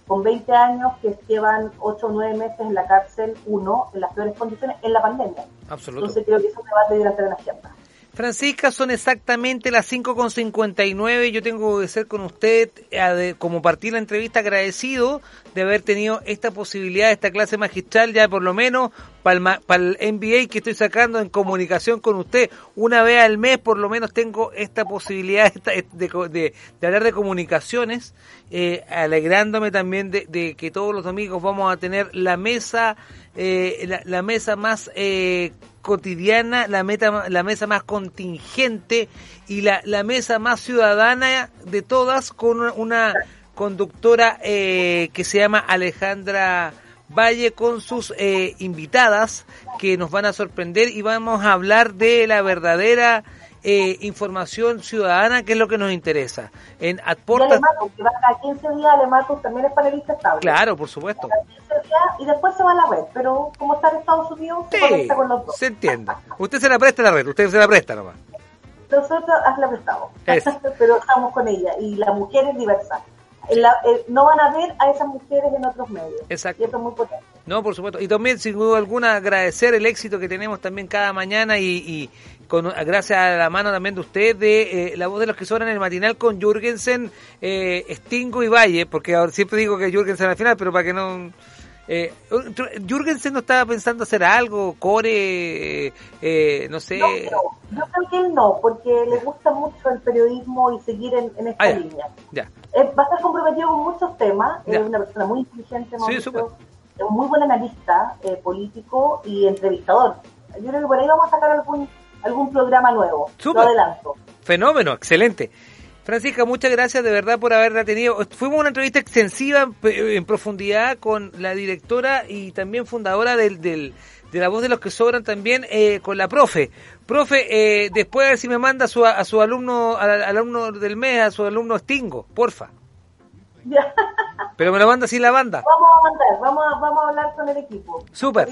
con 20 años que llevan 8 o 9 meses en la cárcel, uno, en las peores condiciones, en la pandemia. Absoluto. Entonces creo que es un debate de la agenda. Francisca, son exactamente las 5.59. Yo tengo que ser con usted, de- como partir la entrevista, agradecido de haber tenido esta posibilidad, esta clase magistral, ya por lo menos para el, MBA que estoy sacando en comunicación con usted. Una vez al mes, por lo menos, tengo esta posibilidad esta- de, de- hablar de comunicaciones, eh, alegrándome también de, de que todos los domingos vamos a tener la mesa, eh, la, la mesa más eh, cotidiana, la, meta, la mesa más contingente y la, la mesa más ciudadana de todas con una, conductora eh, que se llama Alejandra Valle con sus eh, invitadas que nos van a sorprender y vamos a hablar de la verdadera eh, información ciudadana que es lo que nos interesa. En Y va cada 15 días, Alemato también es panelista estable. claro, por supuesto. Cada 15 días y después se va a la red, pero como está en Estados Unidos, se Sí, conecta con los dos. se entiende. Usted se la presta la red, usted se la presta nomás. Nosotros hazla prestado, Eso. pero estamos con ella y la mujer es diversa. La- eh, no van a ver a esas mujeres en otros medios. Exacto. Y eso es muy potente. No, por supuesto. Y también, sin duda alguna, agradecer el éxito que tenemos también cada mañana y, y con, gracias a la mano también de usted, de eh, La Voz de los que sobran en el matinal con Jürgensen, eh, Stingo y Valle, porque ahora siempre digo que Jürgensen al final, pero para que no... Eh, Jürgensen no estaba pensando hacer algo, core, eh, eh, no sé... No, yo creo que él no, porque le gusta mucho el periodismo y seguir en, en esta Ah, ya. línea. Ya. Eh, va a estar comprometido con muchos temas, es una persona muy inteligente, un muy buen analista eh, político y entrevistador. Yo creo que por ahí vamos a sacar algún algún programa nuevo, Súper. lo adelanto. Fenómeno, excelente. Francisca, muchas gracias de verdad por haberla tenido. Fuimos una entrevista extensiva en profundidad con la directora y también fundadora del, del- de La Voz de los que Sobran también eh, con la profe. Profe, eh, después a ver si me manda a su, a su alumno, al, al alumno del mes, a su alumno Stingo, porfa. Pero me lo manda sin la banda. Vamos a mandar, vamos a, vamos a hablar con el equipo. Súper.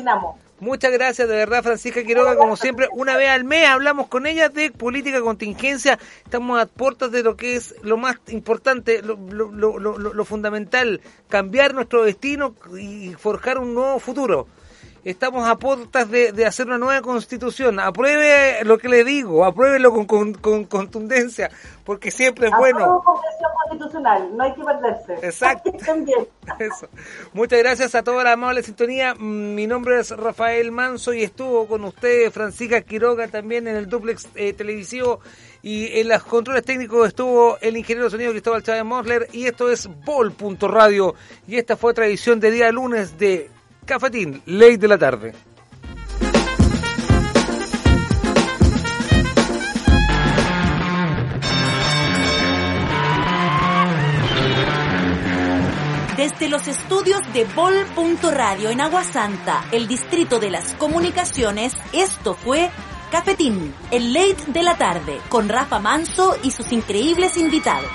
Muchas gracias, de verdad, Francisca Quiroga, como siempre, una vez al mes hablamos con ella de política contingencia, estamos a puertas de lo que es lo más importante, lo, lo, lo- lo fundamental, cambiar nuestro destino y forjar un nuevo futuro. Estamos a puertas de, de hacer una nueva constitución. Apruebe lo que le digo, apruébelo con, con, con contundencia, porque siempre es bueno. Convención constitucional, no hay que perderse. Exacto. Eso. Muchas gracias a toda la amable sintonía. Mm, Mi nombre es Rafael Manso y estuvo con ustedes Francisca Quiroga también en el duplex eh, televisivo y en los controles técnicos estuvo el ingeniero de sonido Cristóbal Chávez Mosler y esto es Bol.radio y esta fue otra edición de día lunes de Cafetín, Ley de la Tarde. Desde los estudios de Vol.radio en Aguasanta, el distrito de las comunicaciones, esto fue Cafetín, el late de la tarde, con Rafa Manso y sus increíbles invitados.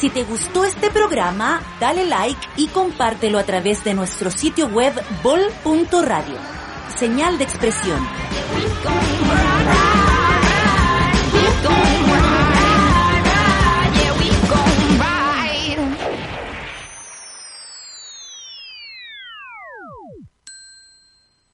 Si te gustó este programa, dale like y compártelo a través de nuestro sitio web bol.radio. Señal de expresión.